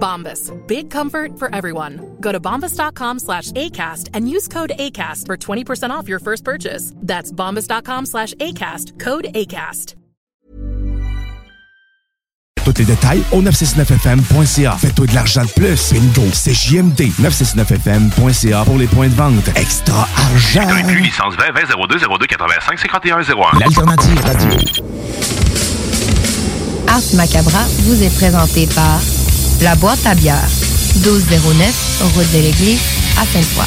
Bombas. Big comfort for everyone. Go to bombas.com slash ACAST and use code ACAST for 20% off your first purchase. That's bombas.com slash ACAST. Code ACAST. Tous les détails au 969fm.ca. Fais-toi de l'argent de plus. Bingo. C'est JMD. 969fm.ca pour les points de vente. Extra argent. Inclus licence 20 20 02 02 85 51 01. L'alternative radio. Art Macabra vous est présenté par La Boîte à bière, 1209, route de l'église, à Sainte-Foy.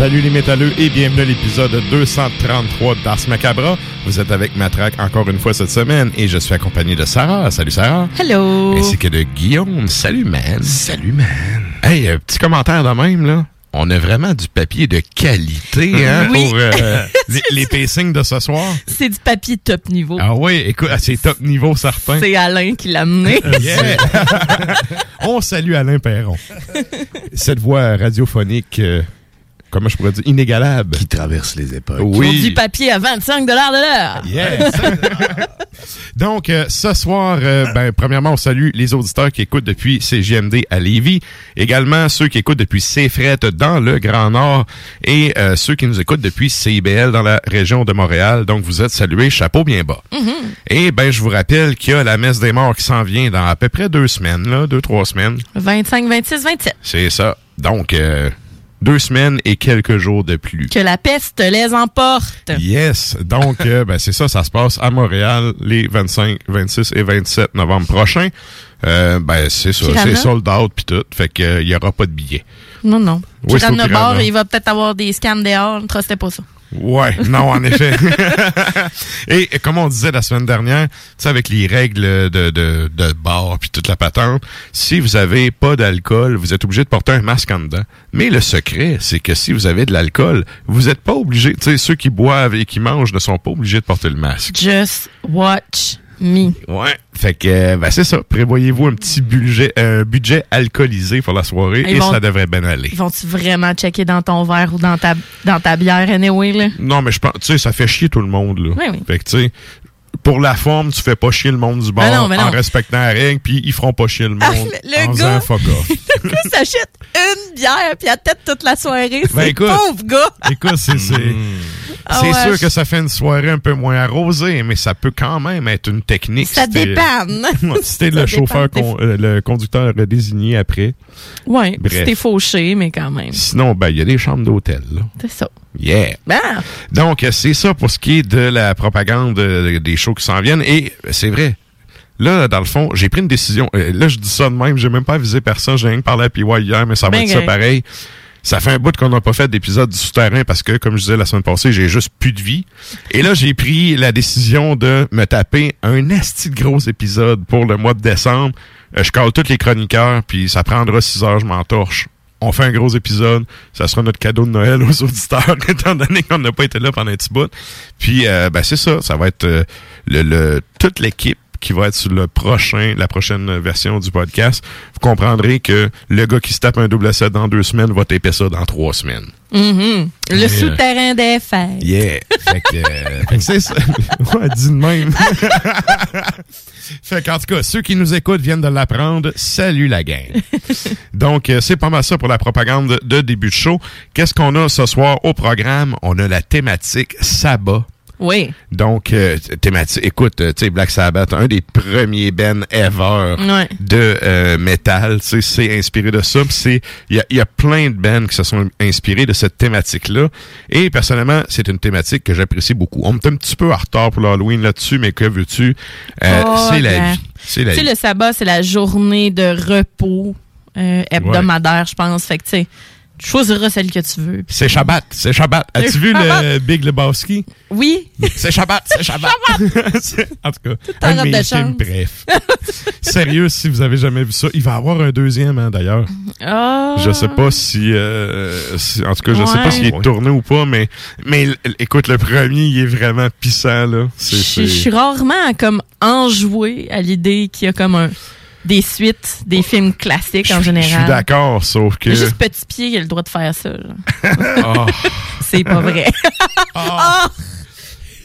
Salut les métalleux et bienvenue à l'épisode 233 d'Ars Macabra. Vous êtes avec Matraque encore une fois cette semaine et je suis accompagné de Sarah. Salut Sarah. Hello. Ainsi que de Guillaume. Salut man. Salut, man. Hey, un petit commentaire de même là. On a vraiment du papier de qualité hein, Oui. pour euh, les, les pacings de ce soir. C'est du papier top niveau. Ah oui, écoute, ah, c'est top niveau certain. C'est Alain qui l'a amené. Yeah. On salue Alain Perron. Cette voix radiophonique, euh, comment je pourrais dire, inégalable. Qui traverse les époques. Pour Oui. du papier à 25 de l'heure. Yes! Donc, euh, ce soir, euh, ben, premièrement, on salue les auditeurs qui écoutent depuis CGMD à Lévis. Également, ceux qui écoutent depuis CFRET dans le Grand Nord et euh, ceux qui nous écoutent depuis CIBL dans la région de Montréal. Donc, vous êtes salués, chapeau bien bas. Et ben, je vous rappelle qu'il y a la messe des morts qui s'en vient dans à peu près deux semaines, là, deux, trois semaines. 25, 26, 27. C'est ça. Donc, euh, deux semaines et quelques jours de plus. Que la peste les emporte. Yes. Donc, euh, ben, c'est ça, ça se passe à Montréal les 25, 26 et 27 novembre prochains. Euh, ben, c'est ça, c'est sold out puis tout. Fait que, euh, il y aura pas de billets. Non, non. Oui, Piranha. Bar, il va peut-être avoir des scans dehors. Ne trustez pas ça. Ouais, non, en effet. et, comme on disait la semaine dernière, tu sais, avec les règles de, de, de bar puis toute la patente, si vous avez pas d'alcool, vous êtes obligé de porter un masque en dedans. Mais le secret, c'est que si vous avez de l'alcool, vous êtes pas obligé, tu sais, ceux qui boivent et qui mangent ne sont pas obligés de porter le masque. Just watch me. Ouais. Fait que, euh, ben c'est ça. Prévoyez-vous un petit budget, un budget alcoolisé pour la soirée Ils et vont- ça devrait bien aller. Vont-tu vraiment checker dans ton verre ou dans ta, dans ta bière, anyway, là? Non, mais je pense, tu sais, ça fait chier tout le monde, là. Oui, oui. Fait que, tu sais, pour la forme, tu fais pas chier le monde du bar Ben non, ben non. en respectant la règle, puis ils feront pas chier le monde Ah, le- le en gars- faisant fuck off. Le gars s'achète une bière puis à tête toute la soirée. Ben, écoute. pauvre gars. Écoute, c'est c'est Ah c'est ouais, sûr je- que ça fait une soirée un peu moins arrosée, mais ça peut quand même être une technique. Ça si dépanne. Si t'es le chauffeur, con- euh, le conducteur désigné après. Bref. c'était fauché, mais quand même. Sinon, ben, il y a des chambres d'hôtel, là. C'est ça. Yeah. Ah, Donc, c'est ça pour ce qui est de la propagande euh, des shows qui s'en viennent. Et c'est vrai. Là, dans le fond, j'ai pris une décision. Euh, là, je dis ça de même. J'ai même pas avisé personne. J'ai rien parlé à PY hier, mais ça va Ben être ça correct. pareil. Ça fait un bout qu'on n'a pas fait d'épisode du souterrain parce que, comme je disais la semaine passée, j'ai juste plus de vie. Et là, j'ai pris la décision de me taper un asti de gros épisode pour le mois de décembre. Euh, je cale tous les chroniqueurs, puis ça prendra six heures, je m'entorche. On fait un gros épisode. Ça sera notre cadeau de Noël aux auditeurs, étant donné qu'on n'a pas été là pendant un petit bout. Puis, euh, ben, c'est ça. Ça va être euh, le, le, toute l'équipe qui va être sur le prochain, la prochaine version du podcast. Vous comprendrez que le gars qui se tape un double set dans deux semaines va taper ça dans trois semaines. mhm. Le souterrain des fêtes. Yeah! Fait que, euh, fait que c'est ça. Ouais, dis de même. fait qu'en tout cas, ceux qui nous écoutent viennent de l'apprendre. Salut la gang. Donc, euh, c'est pas mal ça pour la propagande de début de show. Qu'est-ce qu'on a ce soir au programme? On a la thématique Sabbat. Oui. Donc, euh, thématique, écoute, euh, tu sais, Black Sabbath, un des premiers bands ever Ouais. de euh, métal, tu sais, c'est inspiré de ça. c'est, il y a, il y a plein de bands qui se sont inspirés de cette thématique-là. Et personnellement, c'est une thématique que j'apprécie beaucoup. On est un petit peu en retard pour l'Halloween là-dessus, mais que veux-tu? Euh, Oh, c'est la vie. C'est la Tu sais, vie. le sabbat, c'est la journée de repos euh, hebdomadaire, je pense. Fait que, tu sais, tu choisiras celle que tu veux. C'est Shabbat, c'est Shabbat. As-tu vu le Shabbat. Big Lebowski? Oui. C'est Shabbat, c'est Shabbat. C'est- en tout cas, en un de mes films bref. Sérieux, si vous avez jamais vu ça, il va y avoir un deuxième, hein, d'ailleurs. Ah. Je sais pas si, euh, si- en tout cas, je sais Ouais. pas s'il est tourné ou pas, mais, mais écoute, le premier, il est vraiment pissant, là. Je suis rarement comme enjouée à l'idée qu'il y a comme un, des suites, des films classiques en je général. suis d'accord, sauf que. Juste Petit Pied qui a le droit de faire ça. Oh. C'est pas vrai. Ah.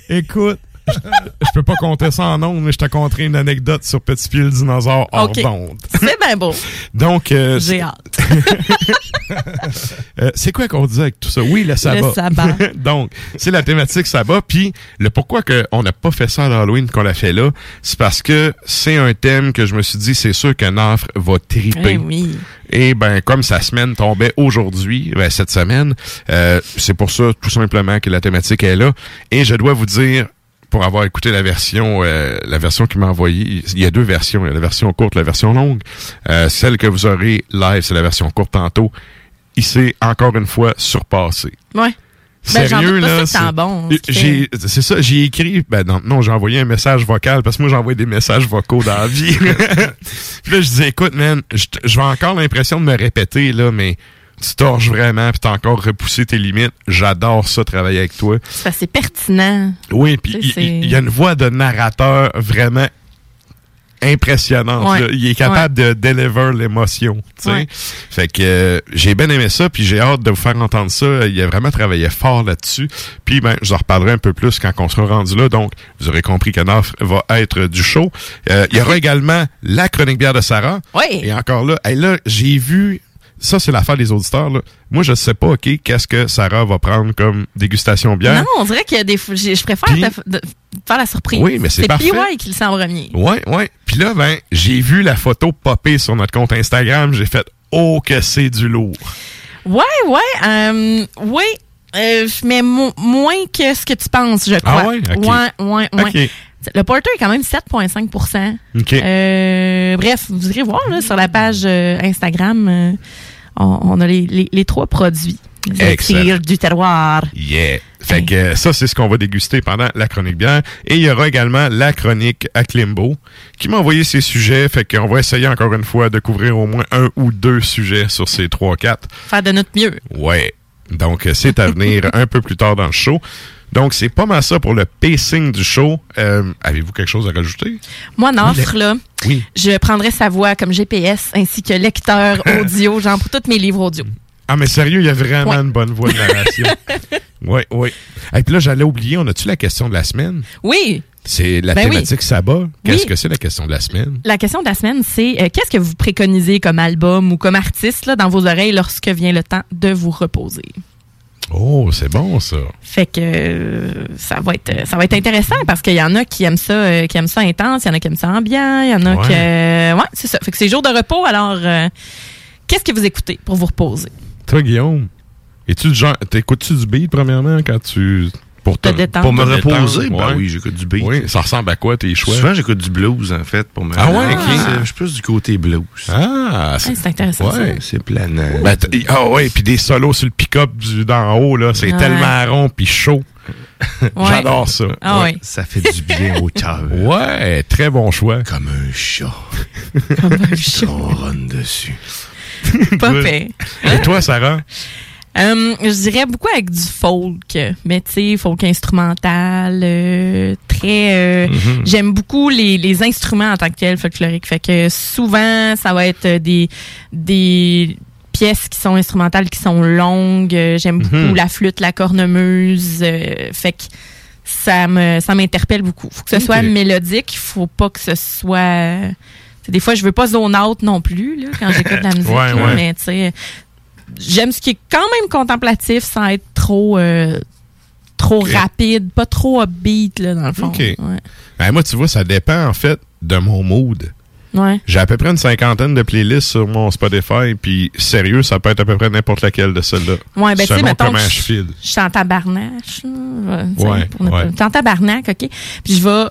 Écoute, je, peux pas compter ça en ondes, mais je te conterai une anecdote sur Petit Pied le dinosaure hors Ok. d'onde. C'est bien beau. Donc, euh, J'ai hâte. Euh, c'est quoi qu'on disait avec tout ça? Oui, le sabbat. Le sabbat. Donc, c'est la thématique sabbat. Puis, le pourquoi que on n'a pas fait ça à l'Halloween qu'on l'a fait là, c'est parce que c'est un thème que je me suis dit, c'est sûr que Nafre va triper. Eh oui. Et ben, comme sa semaine tombait aujourd'hui, ben, cette semaine, euh, c'est pour ça tout simplement que la thématique est là. Et je dois vous dire, pour avoir écouté la version, euh, la version qu'il m'a envoyée, il y a deux versions, il y a la version courte, la version longue. Euh, celle que vous aurez live, c'est la version courte tantôt. Il s'est encore une fois surpassé. Ouais. Ben, Sérieux, là. c'est bon, ce ça, j'ai écrit, ben non, non, j'ai envoyé un message vocal parce que moi j'envoie des messages vocaux dans la vie. puis là, je disais, écoute, man, je vais encore l'impression de me répéter, là, mais tu torches vraiment puis t'as encore repoussé tes limites. J'adore ça, travailler avec toi. C'est pertinent. Oui, puis il y a une voix de narrateur vraiment impressionnante. Ouais. là. Il est capable de deliver l'émotion. Ouais. Fait que euh, j'ai bien aimé ça, puis j'ai hâte de vous faire entendre ça. Il a vraiment travaillé fort là-dessus. Puis ben, je vous en reparlerai un peu plus quand on sera rendu là. Donc, vous aurez compris que Naf va être du show. Euh, il y aura également la chronique bière de Sarah. Oui. Et encore là, hey, là, j'ai vu. Ça, c'est l'affaire des auditeurs. Là. Moi, je sais pas, OK, qu'est-ce que Sarah va prendre comme dégustation bière? Non, on dirait que des je préfère Puis- te- de- faire la surprise. Oui, mais c'est parfait. PY qui le sent en premier. Ouais, ouais. Puis là, ben, j'ai vu la photo popper sur notre compte Instagram. J'ai fait, oh, que c'est du lourd. Ouais, ouais. euh, oui, euh, mais mo- moins que ce que tu penses, je crois. Ah ouais? Ok. Ouais, ouais. Le porter est quand même 7,5 OK. Euh, bref, vous irez voir là, sur la page euh, Instagram, euh, on, on a les, les, les trois produits. Excellent. du terroir. Yeah. Fait que euh, ça, c'est ce qu'on va déguster pendant la chronique bière. Et il y aura également la chronique à Klimbo, qui m'a envoyé ses sujets. Fait qu'on va essayer encore une fois de couvrir au moins un ou deux sujets sur ces trois, quatre. Faire de notre mieux. Ouais. Donc, c'est à venir un peu plus tard dans le show. Donc, c'est pas mal ça pour le pacing du show. Euh, Avez-vous quelque chose à rajouter? Moi, Nafre, là, Oui. je prendrais sa voix comme GPS ainsi que lecteur audio, genre pour tous mes livres audio. Ah, mais sérieux, il y a vraiment Ouais. une bonne voix de narration. oui, oui. Et puis là, j'allais oublier, on a-tu la question de la semaine? Oui, C'est la Ben oui. thématique Sabbat. Qu'est-ce Oui. que c'est la question de la semaine? la question de la semaine, c'est euh, qu'est-ce que vous préconisez comme album ou comme artiste là, dans vos oreilles lorsque vient le temps de vous reposer? Oh, c'est bon, ça. Fait que euh, ça va être ça va être intéressant parce qu'il y en a qui aiment ça euh, qui aiment ça intense, il y en a qui aiment ça ambiant, il y en a Ouais. qui euh, ouais, c'est ça. Fait que c'est jour de repos alors euh, qu'est-ce que vous écoutez pour vous reposer? Toi, Guillaume? Es-tu genre, t'écoutes-tu du beat, premièrement, quand tu... Pour Te détendre. Pour me te détendre, reposer, ben ouais. oui, j'écoute du beat. Oui, ça ressemble à quoi, tes choix? Souvent, j'écoute du blues, en fait, pour me Ah ouais, ok. Je suis plus du côté blues. Ah, Ouais, c'est intéressant. ça. Ouais. C'est planant. Ben, ah ouais, puis des solos sur le pick-up d'en haut, là, c'est Ouais. tellement rond puis chaud. Ouais. J'adore ça. Ah ouais. Ça fait du bien au cœur. Ouais, très bon choix. Comme un chat. Comme un chat. On run dessus. Pas fait. Et toi, Sarah? Euh, je dirais beaucoup avec du folk, mais tu sais, folk instrumental, euh, très. euh, Mm-hmm. J'aime beaucoup les, les instruments en tant que tels folkloriques. Fait que souvent, ça va être des des pièces qui sont instrumentales, qui sont longues. J'aime beaucoup Mhm. la flûte, la cornemuse. euh, fait que ça me ça m'interpelle beaucoup. Faut que ce soit mélodique. Faut pas que ce soit. Des fois, je veux pas zone out non plus là, quand j'écoute de la musique. Ouais, là, ouais. Mais tu sais, j'aime ce qui est quand même contemplatif sans être trop euh, trop rapide, pas trop upbeat là dans le fond. Ok. Ouais. Ben, moi, tu vois, ça dépend, en fait, de mon mood. Ouais. J'ai à peu près une cinquantaine de playlists sur mon Spotify, puis sérieux, ça peut être à peu près n'importe laquelle de celles-là. Ouais, ben tu sais, mettons que je suis en tabarnache. ouais, pour. Je suis en tabarnak, OK? Puis je vais...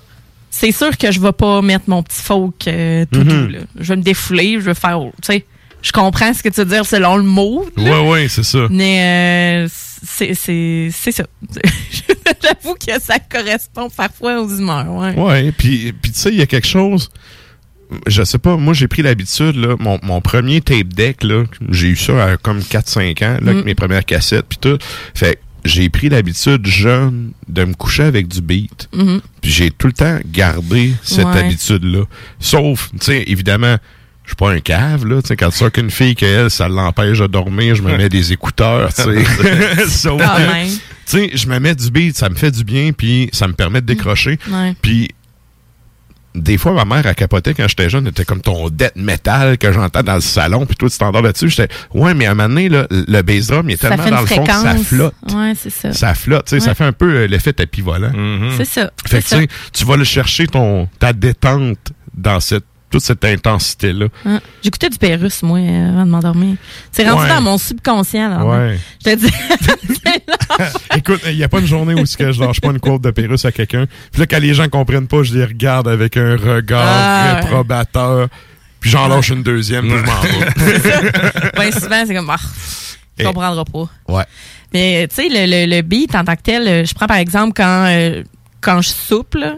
C'est sûr que je vais pas mettre mon petit folk euh, tout Mhm. doux, là. Je vais me défouler, je vais faire... Tu sais, je comprends ce que tu veux dire selon le mot, Ouais, ouais, c'est ça. mais euh, c'est c'est- c'est ça. J'avoue que ça correspond parfois aux humeurs, ouais. Ouais, puis, puis tu sais, il y a quelque chose. Je sais pas, moi j'ai pris l'habitude, là, mon, mon premier tape deck, là, j'ai eu ça à comme 4-5 ans, là, avec Mm. mes premières cassettes, puis tout. Fait que j'ai pris l'habitude jeune de me coucher avec du beat. Mhm. Puis j'ai tout le temps gardé cette Ouais. habitude-là. Sauf, tu sais, évidemment, je suis pas un cave, là. Tu sais, quand tu sors qu'une fille qu'elle, ça l'empêche de dormir, je me mets des écouteurs, tu sais. Tu sais, je me mets du beat, ça me fait du bien, puis ça me permet de décrocher. Ouais. Puis des fois, ma mère, elle capotait quand j'étais jeune, était comme ton death metal que j'entends dans le salon, puis toi, tu t'endors là-dessus. J'étais, ouais, mais à un moment donné, là, le bass drum, il est Ça tellement dans le fond que ça flotte. Ouais, c'est ça. Ça flotte, tu sais, ça fait un peu euh, l'effet tapis volant. C'est ça. Fait c'est que, ça. tu sais, tu vas le chercher ton, ta détente dans cette, toute cette intensité-là. Hein. J'écoutais du Pérus, moi, euh, avant de m'endormir. C'est rendu Ouais. dans mon subconscient, là. Ouais. Je te dis. Écoute, il n'y a pas une journée où que je lâche pas une quote de Pérus à quelqu'un. Puis là, quand les gens comprennent pas, je les regarde avec un regard Ah, ouais. réprobateur. Puis j'en lâche une deuxième, puis je m'en vais. Ben, souvent, c'est comme, ah, tu Et- comprendras pas. Ouais. Mais, tu sais, le, le, le beat en tant que tel, euh, je prends par exemple quand, euh, quand je soupe, là.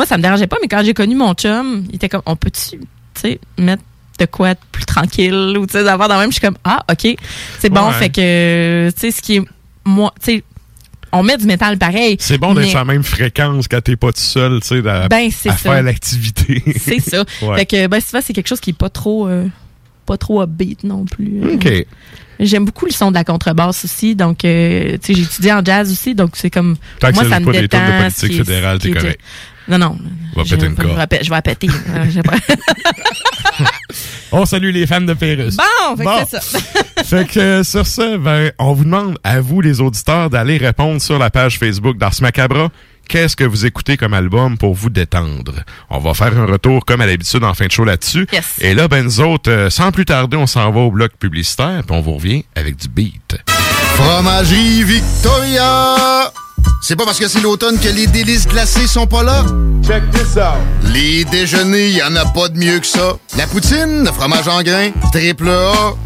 Moi, ça me dérangeait pas, mais quand j'ai connu mon chum, il était comme, on peut-tu, tu sais, mettre de quoi de plus tranquille ou, tu sais, d'avoir dans le même, je suis comme, ah, OK. C'est bon, Ouais. fait que, tu sais, ce qui est, moi, tu sais, on met du métal pareil. C'est bon d'être mais- sur la même fréquence quand t'es pas tout seul, tu sais, à, Ben, à ça. faire l'activité. C'est ça. Ouais. Fait que, ben, souvent, c'est quelque chose qui est pas trop, euh, pas trop upbeat non plus. Euh, OK. J'aime beaucoup le son de la contrebasse aussi. Donc, euh, tu sais, j'ai étudié en jazz aussi. Donc, c'est comme. Tant que moi, ça ça me pas détend. de politique fédérale, t'es correct. Non, non. Va Je- péter une je vais corde. péter- Je vais péter. Pas- On salue les fans de Pérus. bon, fait que Bon. c'est ça. fait que euh, sur ce, ben, on vous demande à vous, les auditeurs, d'aller répondre sur la page Facebook d'Ars Macabra. Qu'est-ce que vous écoutez comme album pour vous détendre? On va faire un retour comme à l'habitude en fin de show là-dessus. Yes. Et là, ben nous autres, euh, sans plus tarder, on s'en va au bloc publicitaire, puis on vous revient avec du beat. Fromagerie Victoria! C'est pas parce que c'est l'automne que les délices glacées sont pas là? Check this out! Les déjeuners, y en a pas de mieux que ça. La poutine, le fromage en grains, triple A.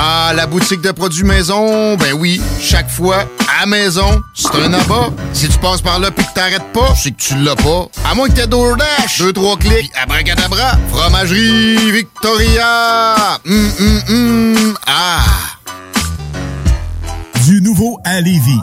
Ah, la boutique de produits maison, ben oui, chaque fois, à maison, c'est un abat. Si tu passes par là pis que t'arrêtes pas, c'est que tu l'as pas. À moins que t'aies DoorDash, deux, trois clics, abracadabra, fromagerie Victoria! Hum, hum, hum, ah! Du nouveau à Lévis.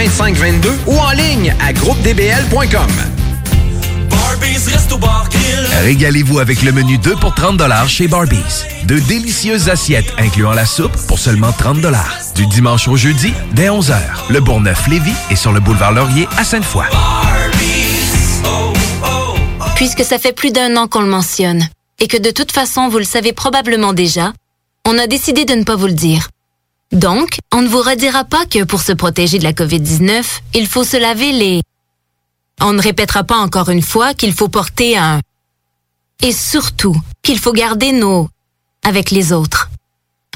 2522 ou en ligne à groupedbl.com. Régalez-vous avec le menu 2 pour 30 chez Barbies. De délicieuses assiettes incluant la soupe pour seulement 30 Du dimanche au jeudi, dès 11h, le Bourgneuf-Lévis est sur le boulevard Laurier à Sainte-Foy. Puisque ça fait plus d'un an qu'on le mentionne, et que de toute façon vous le savez probablement déjà, on a décidé de ne pas vous le dire. Donc, on ne vous redira pas que pour se protéger de la COVID-19, il faut se laver les on ne répétera pas encore une fois qu'il faut porter un... Et surtout, qu'il faut garder nos... avec les autres.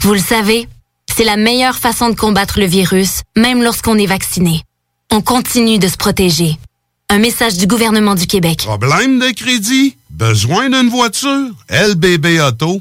Vous le savez, c'est la meilleure façon de combattre le virus, même lorsqu'on est vacciné. On continue de se protéger. Un message du gouvernement du Québec. Problème de crédit? Besoin d'une voiture? LBB Auto?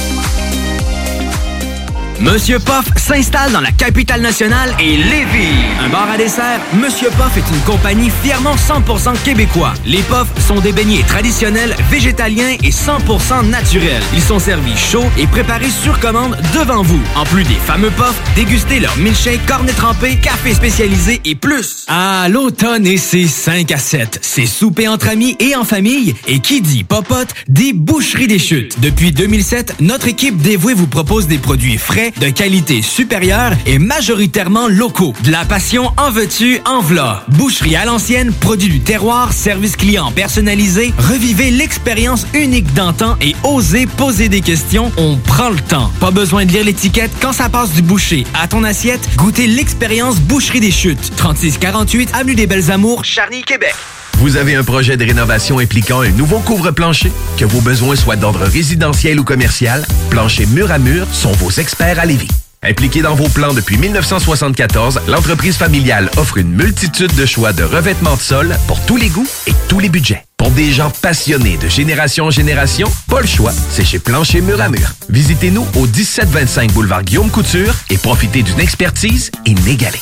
Monsieur Poff s'installe dans la capitale nationale et Lévis. Un bar à dessert, Monsieur Poff est une compagnie fièrement 100% québécois. Les Poffs sont des beignets traditionnels, végétaliens et 100% naturels. Ils sont servis chauds et préparés sur commande devant vous. En plus des fameux Poffs, dégustez leur milkshake, cornet trempé, café spécialisé et plus. Ah, l'automne et ses 5 à 7. C'est souper entre amis et en famille. Et qui dit popote, dit boucherie des chutes. Depuis 2007, notre équipe dévouée vous propose des produits frais de qualité supérieure et majoritairement locaux. De la passion en veux-tu, en v'là. Boucherie à l'ancienne, produit du terroir, service client personnalisé. Revivez l'expérience unique d'antan et osez poser des questions. On prend le temps. Pas besoin de lire l'étiquette quand ça passe du boucher à ton assiette. Goûtez l'expérience Boucherie des Chutes. 3648 Avenue des Belles Amours, Charny, Québec. Vous avez un projet de rénovation impliquant un nouveau couvre-plancher? Que vos besoins soient d'ordre résidentiel ou commercial, Plancher Mur à Mur sont vos experts à Lévis. Impliquée dans vos plans depuis 1974, l'entreprise familiale offre une multitude de choix de revêtements de sol pour tous les goûts et tous les budgets. Pour des gens passionnés de génération en génération, pas le choix, c'est chez Plancher Mur à Mur. Visitez-nous au 1725 boulevard Guillaume Couture et profitez d'une expertise inégalée.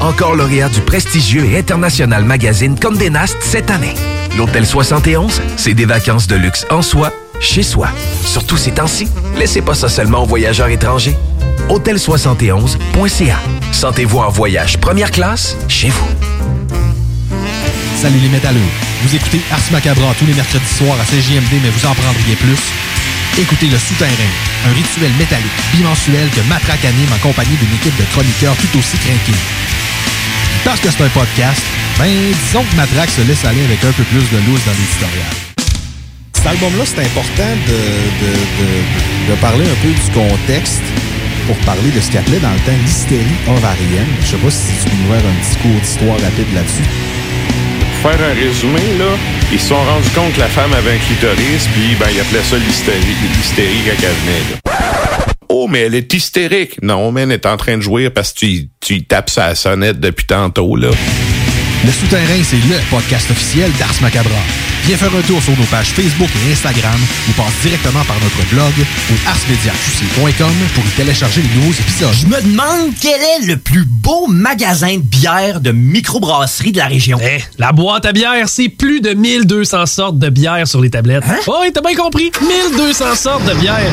Encore lauréat du prestigieux et international magazine Condé Nast cette année. L'Hôtel 71, c'est des vacances de luxe en soi, chez soi. Surtout ces temps-ci, laissez pas ça seulement aux voyageurs étrangers. Hôtel71.ca. Sentez-vous en voyage première classe chez vous. Salut les métalleux. Vous écoutez Ars Macabra tous les mercredis soirs à CJMD, mais vous en prendriez plus. Écoutez Le Souterrain, un rituel métallique bimensuel que Matraque anime en compagnie d'une équipe de chroniqueurs tout aussi craqués. Parce que c'est un podcast, ben disons que Matraque se laisse aller avec un peu plus de loose dans l'éditorial. Cet album-là, c'est important de, de, de, de parler un peu du contexte pour parler de ce qu'il appelait dans le temps l'hystérie ovarienne. Je sais pas si tu peux nous faire un petit cours d'histoire rapide là-dessus. Pour faire un résumé, là, ils se sont rendus compte que la femme avait un clitoris, puis ben, ils appelaient ça l'hystérie, l'hystérie quand elle venait. Là. Oh, mais elle est hystérique. Non, mais elle est en train de jouer parce que tu, tu y tapes sa sonnette depuis tantôt, là. Le Souterrain, c'est le podcast officiel d'Ars Macabra. Viens faire un tour sur nos pages Facebook et Instagram ou passe directement par notre blog ou arsmediaqc.com pour y télécharger les nouveaux épisodes. Je me demande quel est le plus beau magasin de bière de microbrasserie de la région. Eh, la boîte à bière, c'est plus de 1200 sortes de bière sur les tablettes. Hein? Oh, t'as bien compris. 1200 sortes de bière.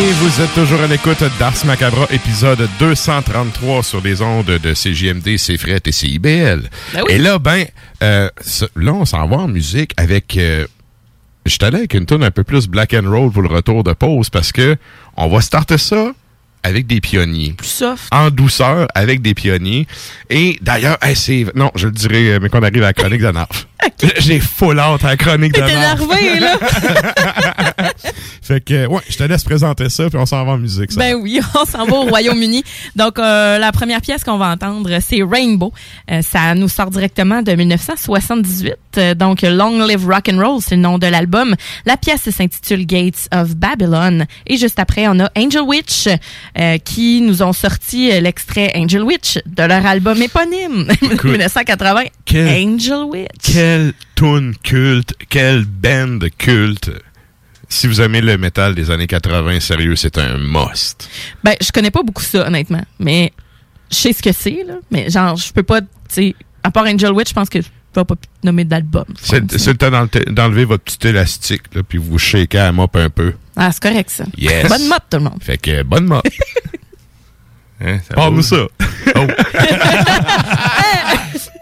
Et vous êtes toujours à l'écoute d'Ars Macabra, épisode 233 sur les ondes de CJMD, CFRET et CIBL. Ben oui. Et là, ben, euh, là, on s'en va en musique avec... Euh, je allé avec une tune un peu plus black and roll pour le retour de pause parce que on va starter ça avec des pionniers. Plus soft. En douceur, avec des pionniers. Et d'ailleurs, hey, c'est... Non, je le dirai, euh, mais qu'on arrive à la chronique de Narf. J'ai full out à la chronique de énervé, là. Fait que, ouais, je te laisse présenter ça, puis on s'en va en musique. Ça. Ben oui, on s'en va au Royaume-Uni. Donc, euh, la première pièce qu'on va entendre, c'est Rainbow. Euh, ça nous sort directement de 1978. Euh, donc, Long Live Rock and Roll, c'est le nom de l'album. La pièce s'intitule Gates of Babylon. Et juste après, on a Angel Witch, euh, qui nous ont sorti euh, l'extrait Angel Witch de leur album éponyme, 1980. Quel- Angel Witch. Quelle tune culte, quelle band culte. Si vous aimez le métal des années 80, sérieux, c'est un must. Ben, je connais pas beaucoup ça, honnêtement. Mais je sais ce que c'est, là. Mais genre, je peux pas, tu sais, à part Angel Witch, je pense que je peux pas nommer d'album. C'est le temps d'enle- d'enlever votre petit élastique, là, puis vous shakez à la mop un peu. Ah, c'est correct, ça. Yes. Bonne mop, tout le monde. Fait que, bonne mop. hein, Parle-nous ça. Oh.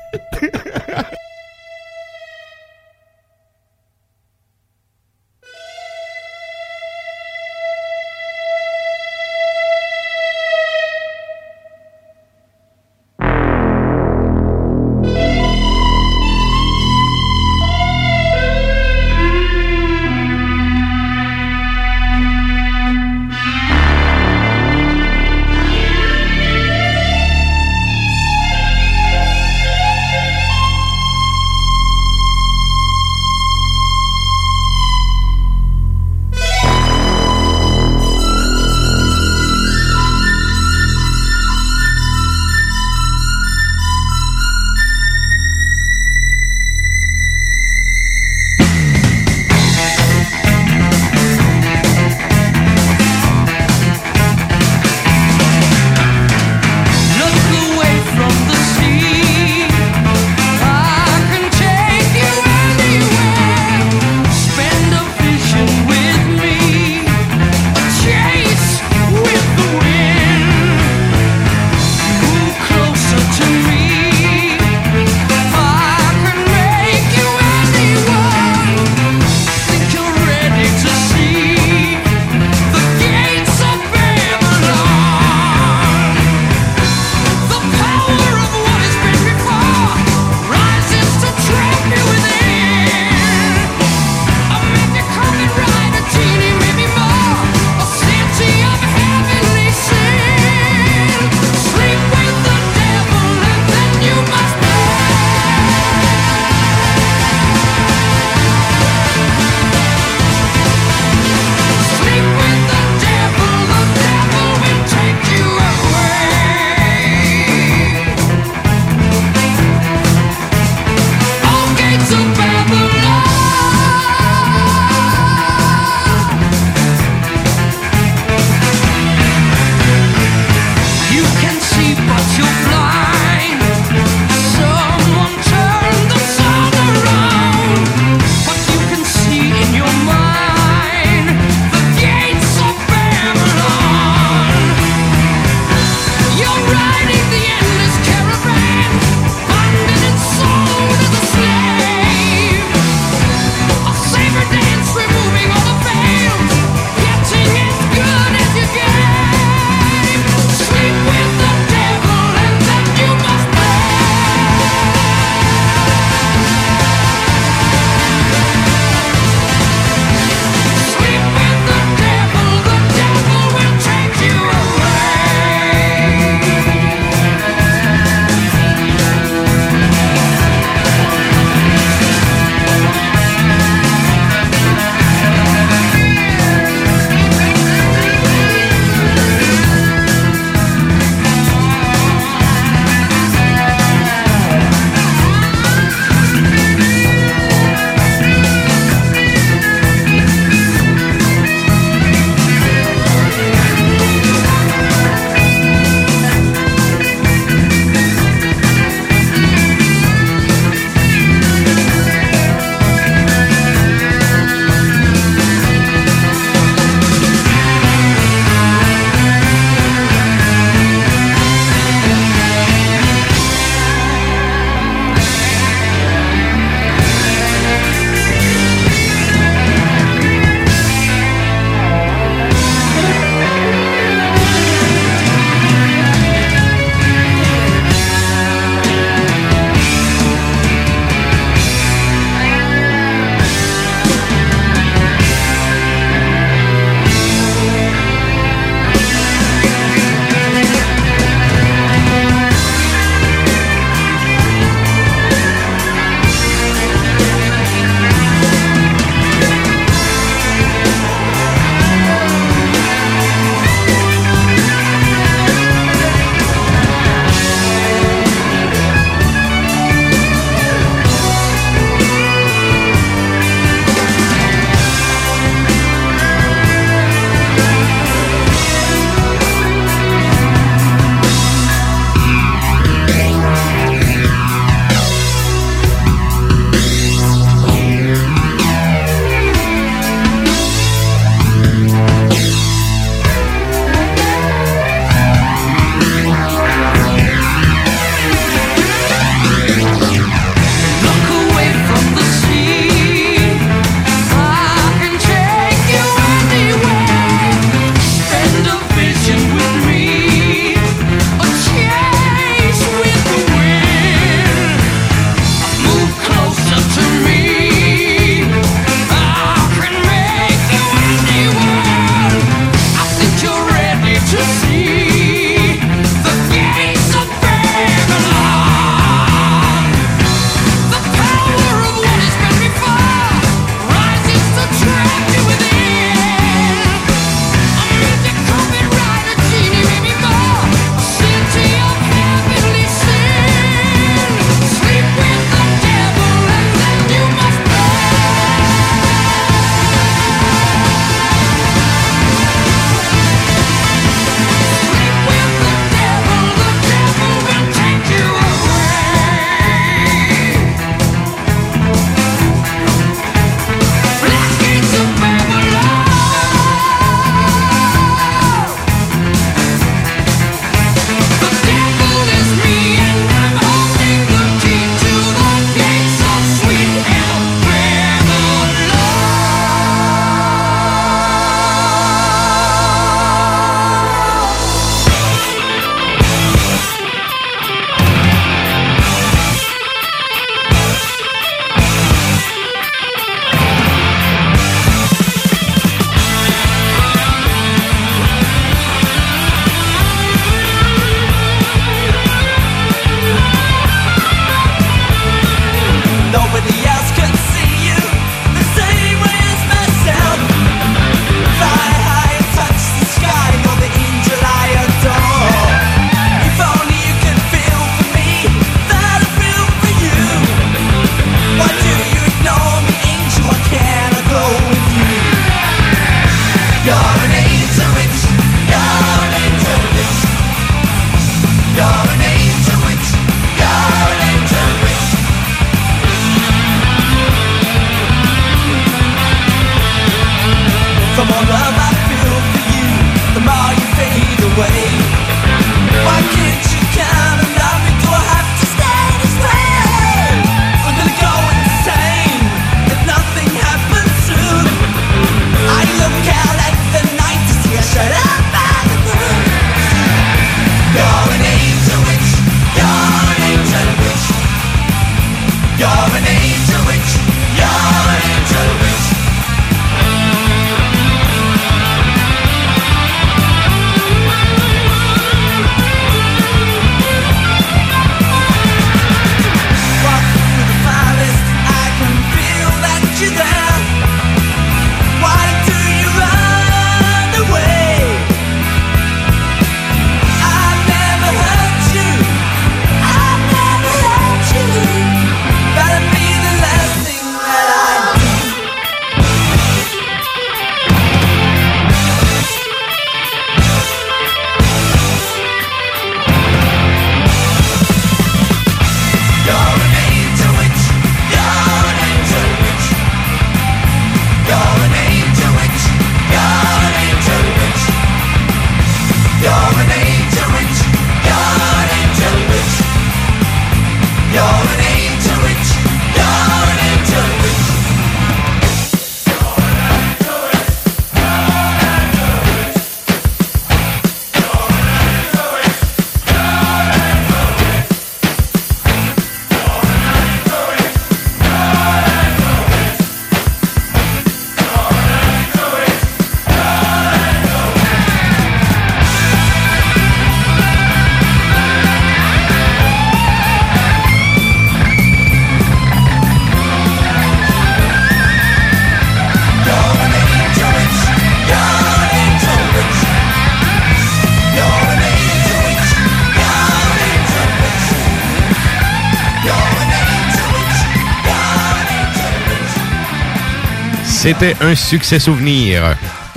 C'était un succès souvenir.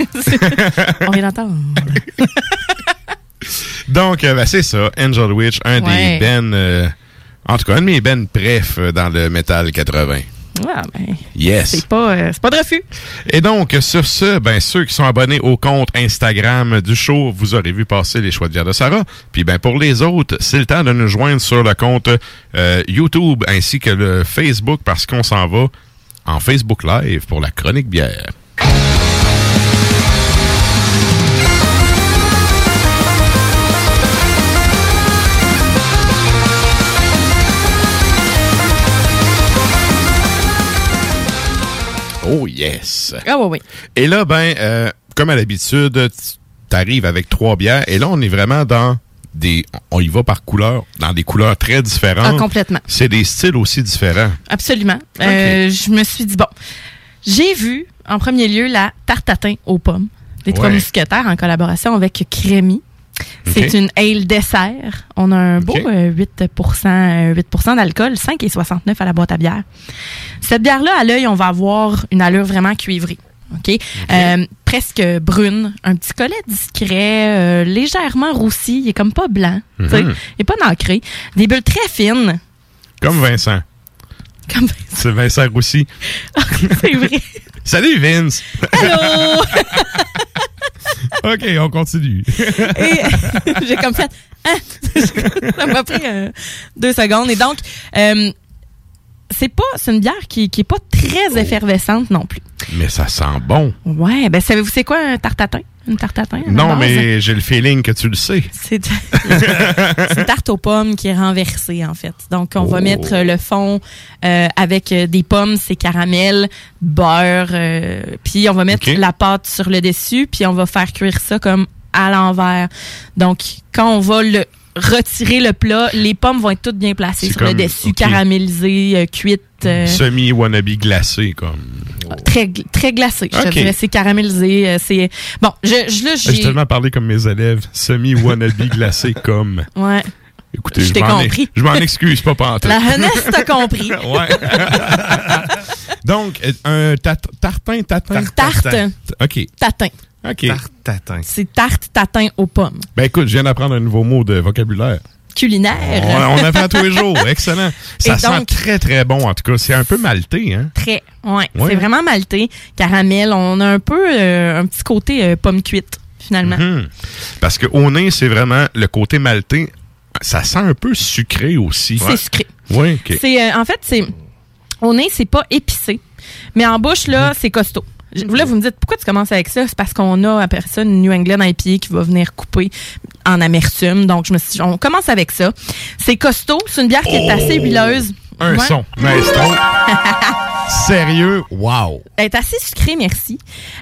On vient d'entendre. Donc, euh, ben, c'est ça, Angel Witch, un Ouais. des ben, euh, en tout cas, un de mes ben pref euh, dans le métal 80. Ah, ben, Yes. c'est pas, euh, c'est pas de refus. Et donc, sur ce, ben, ceux qui sont abonnés au compte Instagram du show, vous aurez vu passer les choix de bière de Sarah. Puis, ben, pour les autres, c'est le temps de nous joindre sur le compte euh, YouTube ainsi que le Facebook parce qu'on s'en va en Facebook Live pour la chronique bière. Oh yes! Ah oui, oui. Et là, ben, euh, comme à l'habitude, tu arrives avec trois bières. Et là, on est vraiment dans des... On y va par couleur, dans des couleurs très différentes. Ah, complètement. C'est des styles aussi différents. Absolument. Euh, je me suis dit, bon, j'ai vu en premier lieu la tarte tatin aux pommes des Trois. Mousquetaires en collaboration avec Crémy. C'est une ale dessert. On a un beau Ok. euh, 8, euh, 8 d'alcool, 5,69 à la boîte à bière. Cette bière-là, à l'œil, on va avoir une allure vraiment cuivrée. OK? Euh, presque brune, un petit collet discret, euh, légèrement roussi, il est comme pas blanc. Mhm. il est pas nacré. Des bulles très fines. Comme Vincent. Comme C'est Vincent Roussy. C'est vrai. Salut Vince! Allô! OK, on continue. Et j'ai comme fait, Hein? ça m'a pris euh, deux secondes. Et donc, euh, c'est pas, c'est une bière qui, qui est pas très effervescente non plus. Mais ça sent bon. Ouais, ben savez-vous c'est quoi un tarte tatin? Une tarte à la Non, mais j'ai le feeling que tu le sais. C'est une tarte aux pommes qui est renversée, en fait. Donc, on va Oh. mettre le fond euh, avec euh, des pommes, c'est caramel, beurre, euh, puis on va mettre la pâte sur le dessus, puis on va faire cuire ça comme à l'envers. Donc, quand on va le retirer le plat, les pommes vont être toutes bien placées sur le dessus, caramélisées, euh, cuites. euh, Semi-wannabe glacé, comme. Très, très glacé, je te Ok. dirais. C'est caramélisé. euh, c'est Bon, je, je, là, J'ai tellement parlé comme mes élèves. Semi-wannabe glacé, comme. Ouais. Écoutez, Je t'ai compris. Je m'en excuse pas pantoute. La jeunesse t'a compris. ouais. Donc, un tat- tartin, tatin. Tarte. OK. Tatin. OK. tatin. C'est tarte tatin aux pommes. Ben écoute, je viens d'apprendre un nouveau mot de vocabulaire. Culinaire. On, on apprend tous les jours. Excellent. Ça sent très, très bon, en tout cas. C'est un peu malté, hein? Très. Ouais. Ouais. C'est vraiment malté. Caramel. On a un peu euh, un petit côté euh, pomme cuite, finalement. Mhm. Parce que au nez, c'est vraiment le côté maltais. Ça sent un peu sucré aussi. C'est sucré. Oui, OK. C'est euh, en fait c'est au nez c'est pas épicé, mais en bouche Mhm. là c'est costaud. Là vous me dites pourquoi tu commences avec ça? C'est parce qu'on a après ça une New England IPA qui va venir couper en amertume. Donc je me suis dit, on commence avec ça. C'est costaud, c'est une bière qui est assez huileuse. Oh! Un Ouais. son, maestro. Sérieux, wow. Elle est assez sucrée, merci.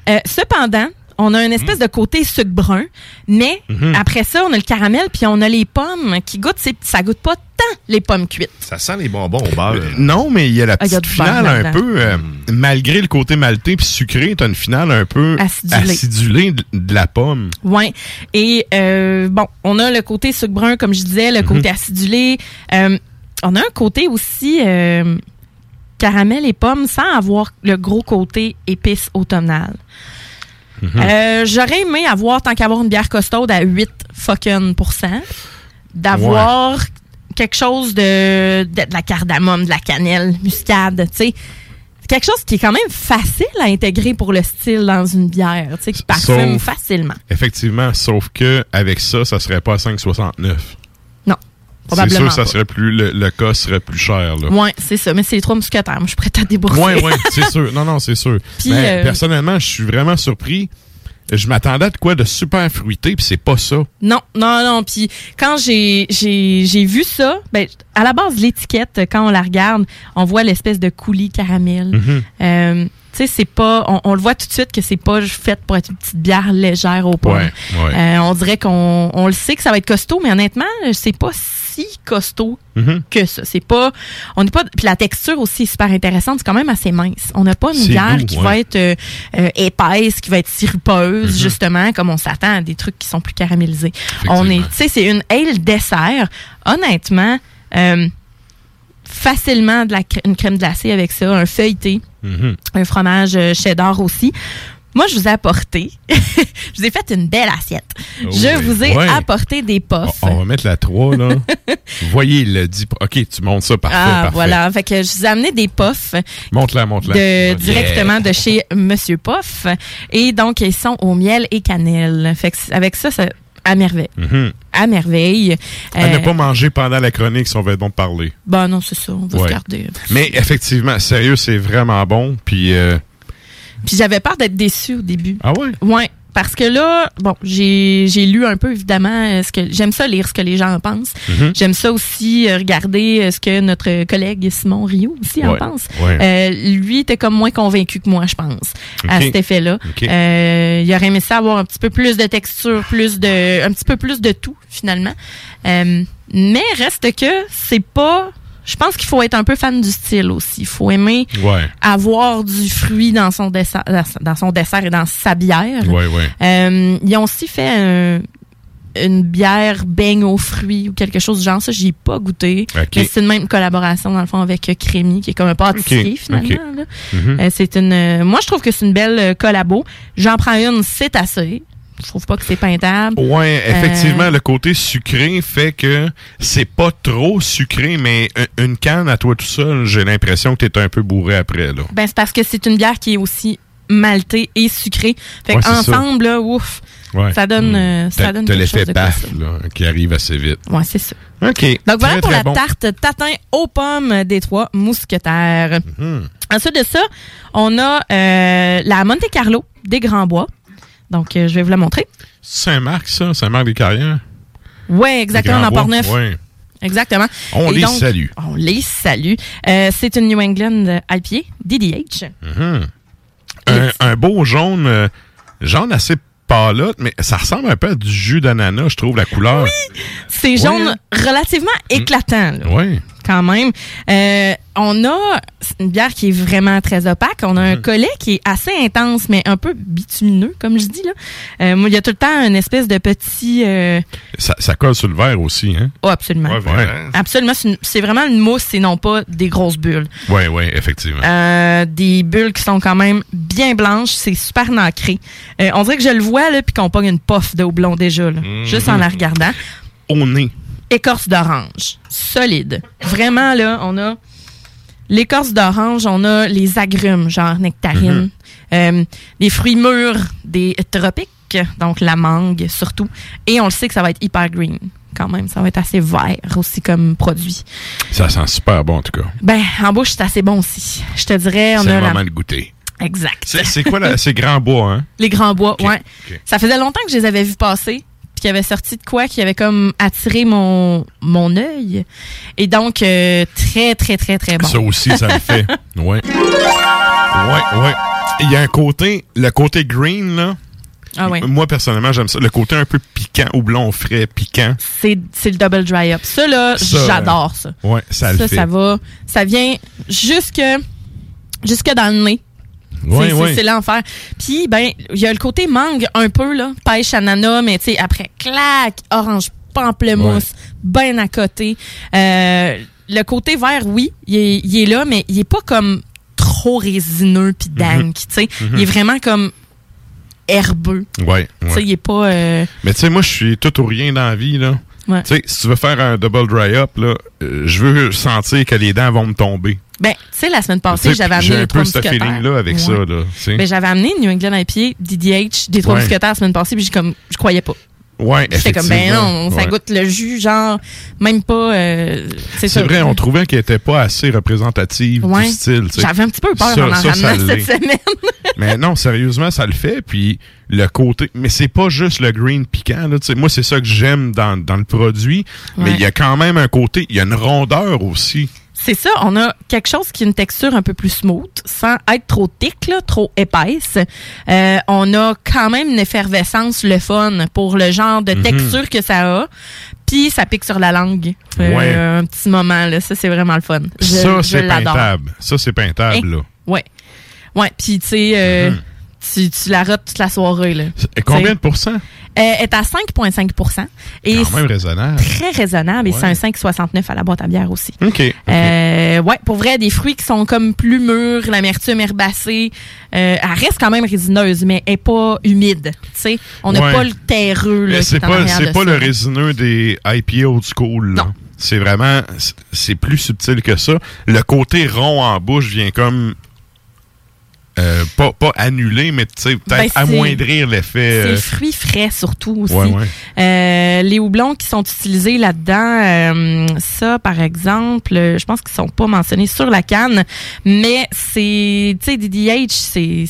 Euh, cependant, on a une espèce de côté sucre brun, mais Mhm. après ça, on a le caramel, puis on a les pommes qui goûtent, c'est- ça goûte pas tant les pommes cuites. Ça sent les bonbons au beurre. Non, mais il y a la Ah, petite finale un peu, euh, malgré le côté maltais puis sucré, t'as une finale un peu Acidulée. acidulée de, de la pomme. Ouais. Et euh, bon, on a le côté sucre brun, comme je disais, le côté acidulé. Euh, on a un côté aussi euh, caramel et pomme sans avoir le gros côté épice automnal. Euh, J'aurais aimé avoir, tant qu'avoir une bière costaude à 8 fucking d'avoir quelque chose de, de, de la cardamome, de la cannelle, muscade, tu sais. Quelque chose qui est quand même facile à intégrer pour le style dans une bière, tu sais, qui parfume Sauf- facilement. Effectivement, sauf que avec ça, ça serait pas à 5,69. C'est sûr, ça serait plus le, le cas serait plus cher là. Ouais, c'est ça. Mais c'est les trois mousquetaires. Moi, je suis prête à débourser. Ouais, ouais, c'est sûr. Non, non, c'est sûr. Puis, Mais euh, personnellement, je suis vraiment surpris. Je m'attendais à de quoi de super fruité, puis c'est pas ça. Non, non, non. Puis quand j'ai vu ça, ben à la base l'étiquette quand on la regarde, on voit l'espèce de coulis caramel. Mhm. Euh, tu sais, c'est pas, on, on le voit tout de suite que c'est pas fait pour être une petite bière légère au. Ouais, ouais. Euh, on dirait qu'on on le sait que ça va être costaud, mais honnêtement, c'est pas si costaud Mhm. que ça. C'est pas, on n'est pas, puis la texture aussi est super intéressante. C'est quand même assez mince. On n'a pas une bière doux, qui ouais. va être euh, euh, épaisse, qui va être sirupeuse, Mhm. justement, comme on s'attend à des trucs qui sont plus caramélisés. On est, tu sais, c'est une ale dessert. Honnêtement, euh, facilement de la une crème glacée avec ça, un feuilleté. Mhm. un fromage cheddar aussi. Moi, je vous ai apporté, je vous ai fait une belle assiette. Oh je vous ai apporté des puffs. On va mettre la 3, là. Vous voyez, il l'a dit. OK, tu montes ça, parfait, ah, parfait. voilà. Fait que je vous ai amené des puffs Monte-la, monte-la. de, Yeah. directement de chez Monsieur Puff. Et donc, ils sont au miel et cannelle. Fait que avec ça, ça à merveille. Mhm. À merveille. À Euh, ne pas manger pendant la chronique si on veut être bon de parler. Ben non, c'est ça. On va Ouais. se garder. Mais effectivement, sérieux, c'est vraiment bon. Puis, euh, Puis j'avais peur d'être déçue au début. Ah ouais? Ouais. Parce que là, bon, j'ai j'ai lu un peu évidemment euh, ce que j'aime ça lire ce que les gens en pensent. Mhm. J'aime ça aussi euh, regarder euh, ce que notre collègue Simon Rio aussi en pense. Ouais. Euh, lui était comme moins convaincu que moi, je pense, à cet effet-là. Ok. Euh, il aurait aimé ça avoir un petit peu plus de texture, plus de un petit peu plus de tout finalement. Euh, mais reste que c'est pas je pense qu'il faut être un peu fan du style aussi. Il faut aimer Ouais. avoir du fruit dans son dessert, dans son dessert et dans sa bière. Ouais, ouais. Euh, ils ont aussi fait un- une bière beigne aux fruits ou quelque chose du genre. Ça, j'y ai pas goûté. Mais c'est une même collaboration, dans le fond, avec Crémy, qui est comme un pâtissier, finalement. Mhm. Euh, c'est une, euh, moi, je trouve que c'est une belle collabo. J'en prends une, c'est assez. Je trouve pas que c'est peintable. Ouais, effectivement, Euh, le côté sucré fait que c'est pas trop sucré, mais un- une canne à toi tout seul, j'ai l'impression que t'es un peu bourré après, là. Ben, c'est parce que c'est une bière qui est aussi maltée et sucrée. Fait Ouais, ça. là, ouf, Ouais. ça donne, euh, ça T'as donne l'effet baf, qui arrive assez vite. Ouais, c'est ça. OK. Donc voilà Très, pour très la bon. tarte tatin aux pommes des trois mousquetaires. Mhm. Ensuite de ça, on a euh, la Monte Carlo des Grands Bois. Donc, euh, je vais vous la montrer. Saint-Marc, ça? Saint-Marc des Carrières? Ouais, exactement, dans? Port-Neuf. Ouais. Exactement. On Et les donc, salue. On les salue. Euh, c'est une New England IPA, DDH. Mhm. Un, un beau jaune, euh, jaune assez pâlotte, mais ça ressemble un peu à du jus d'ananas, je trouve, la couleur. C'est Ouais, jaune relativement éclatant. là. Oui. Quand même. Euh, on a une bière qui est vraiment très opaque. On a Mhm. un collet qui est assez intense, mais un peu bitumineux, comme je dis. Là. Euh, il y a tout le temps une espèce de petit... euh, Ça, ça colle sur le verre aussi, hein? Oh, absolument. Ouais. Absolument. C'est vraiment une mousse et non pas des grosses bulles. Oui, oui, effectivement. Euh, des bulles qui sont quand même bien blanches. C'est super nacré. Euh, on dirait que je le vois, là, puis qu'on pogne une puff de houblon déjà, là, Mhm. juste en la regardant. Au nez. Écorce d'orange. Solide. Vraiment, là, on a l'écorce d'orange, on a les agrumes, genre nectarine, euh, les fruits mûrs des tropiques, donc la mangue surtout. Et on le sait que ça va être hyper green quand même. Ça va être assez vert aussi comme produit. Ça sent super bon, en tout cas. Ben, en bouche, c'est assez bon aussi. Je te dirais, on C'est a le la... moment de goûter. Exact. C'est c'est quoi, la- c'est grand bois, hein? Les grands bois, ouais. ok. Ça faisait longtemps que je les avais vus passer, qu'il avait sorti de quoi qui avait comme attiré mon mon œil. Et donc euh, très très très très bon. Ça aussi, ça le fait. Ouais. Ouais, ouais. Il y a un côté, le côté green, là. Ah ouais. Moi, personnellement, j'aime ça. Le côté un peu piquant, houblon frais, piquant. C'est le double dry up. Ça là, Ça, j'adore ça. Ouais, ça, le fait. ça va, ça vient jusque jusque dans le nez. Ouais, c'est, l'enfer. Puis, ben, il y a le côté mangue un peu, là. Pêche ananas, mais tu sais, après, clac, orange pamplemousse, ben à côté. Euh, le côté vert, oui, il est, il est là, mais il est pas comme trop résineux puis dank, tu sais. Mhm. Il est vraiment comme herbeux. Ouais, Tu sais, ouais. il est pas... euh, Mais tu sais, moi, je suis tout ou rien dans la vie, là. Ouais. Tu sais, si tu veux faire un double dry up, là, euh, je veux sentir que les dents vont me tomber. Ben, tu sais, la semaine passée, j'avais amené J'ai les un trois peu ce feeling-là avec Ouais. ça, là. Ben, j'avais amené New England IPA, DDH, des trois Ouais. mousquetaires la semaine passée, puis j'ai comme, je croyais pas. Ouais, J'étais comme, ben non, ça Ouais. goûte le jus, genre, même pas. euh, c'est vrai, on trouvait qu'elle était pas assez représentative Ouais. du style. J'avais un petit peu peur Ça- en en ça, cette semaine. Mais non, sérieusement, ça le fait. Puis le côté. Mais c'est pas juste le green piquant. Là, tu sais. moi, c'est ça que j'aime dans, dans le produit. Mais il y a quand même un côté. Il y a une rondeur aussi. C'est ça, on a quelque chose qui a une texture un peu plus smooth, sans être trop thick, là, trop épaisse. Euh, on a quand même une effervescence, le fun, pour le genre de Mhm. texture que ça a. Puis ça pique sur la langue. Euh, Ouais. Un petit moment, là. Ça, c'est vraiment le fun. Je- ça, c'est peintable. Ça, c'est peintable. Hein? là. Ouais. Ouais, puis tu sais, euh, Mhm. tu, tu la rotes toute la soirée, là. Et combien T'sais. de pourcents? Euh, est à 5,5 et Quand même raisonnable. Très raisonnable. Et c'est un 5,69 à la boîte à bière aussi. OK. Euh, ouais, pour vrai, des fruits qui sont comme plus mûrs, l'amertume herbacée. Euh, elle reste quand même résineuse, mais elle est pas humide. Tu sais, on n'a Ouais. pas le terreux. là, c'est pas, c'est pas ça. le résineux des IPA old school. là. C'est vraiment, c'est plus subtil que ça. Le côté rond en bouche vient comme euh, pas, pas annuler, mais tu sais, peut-être Ben, amoindrir l'effet. C'est euh, le fruit frais surtout aussi. Ouais, ouais. Euh, les houblons qui sont utilisés là-dedans, euh, ça par exemple, euh, je pense qu'ils sont pas mentionnés sur la canne, mais c'est, tu sais, DDH, c'est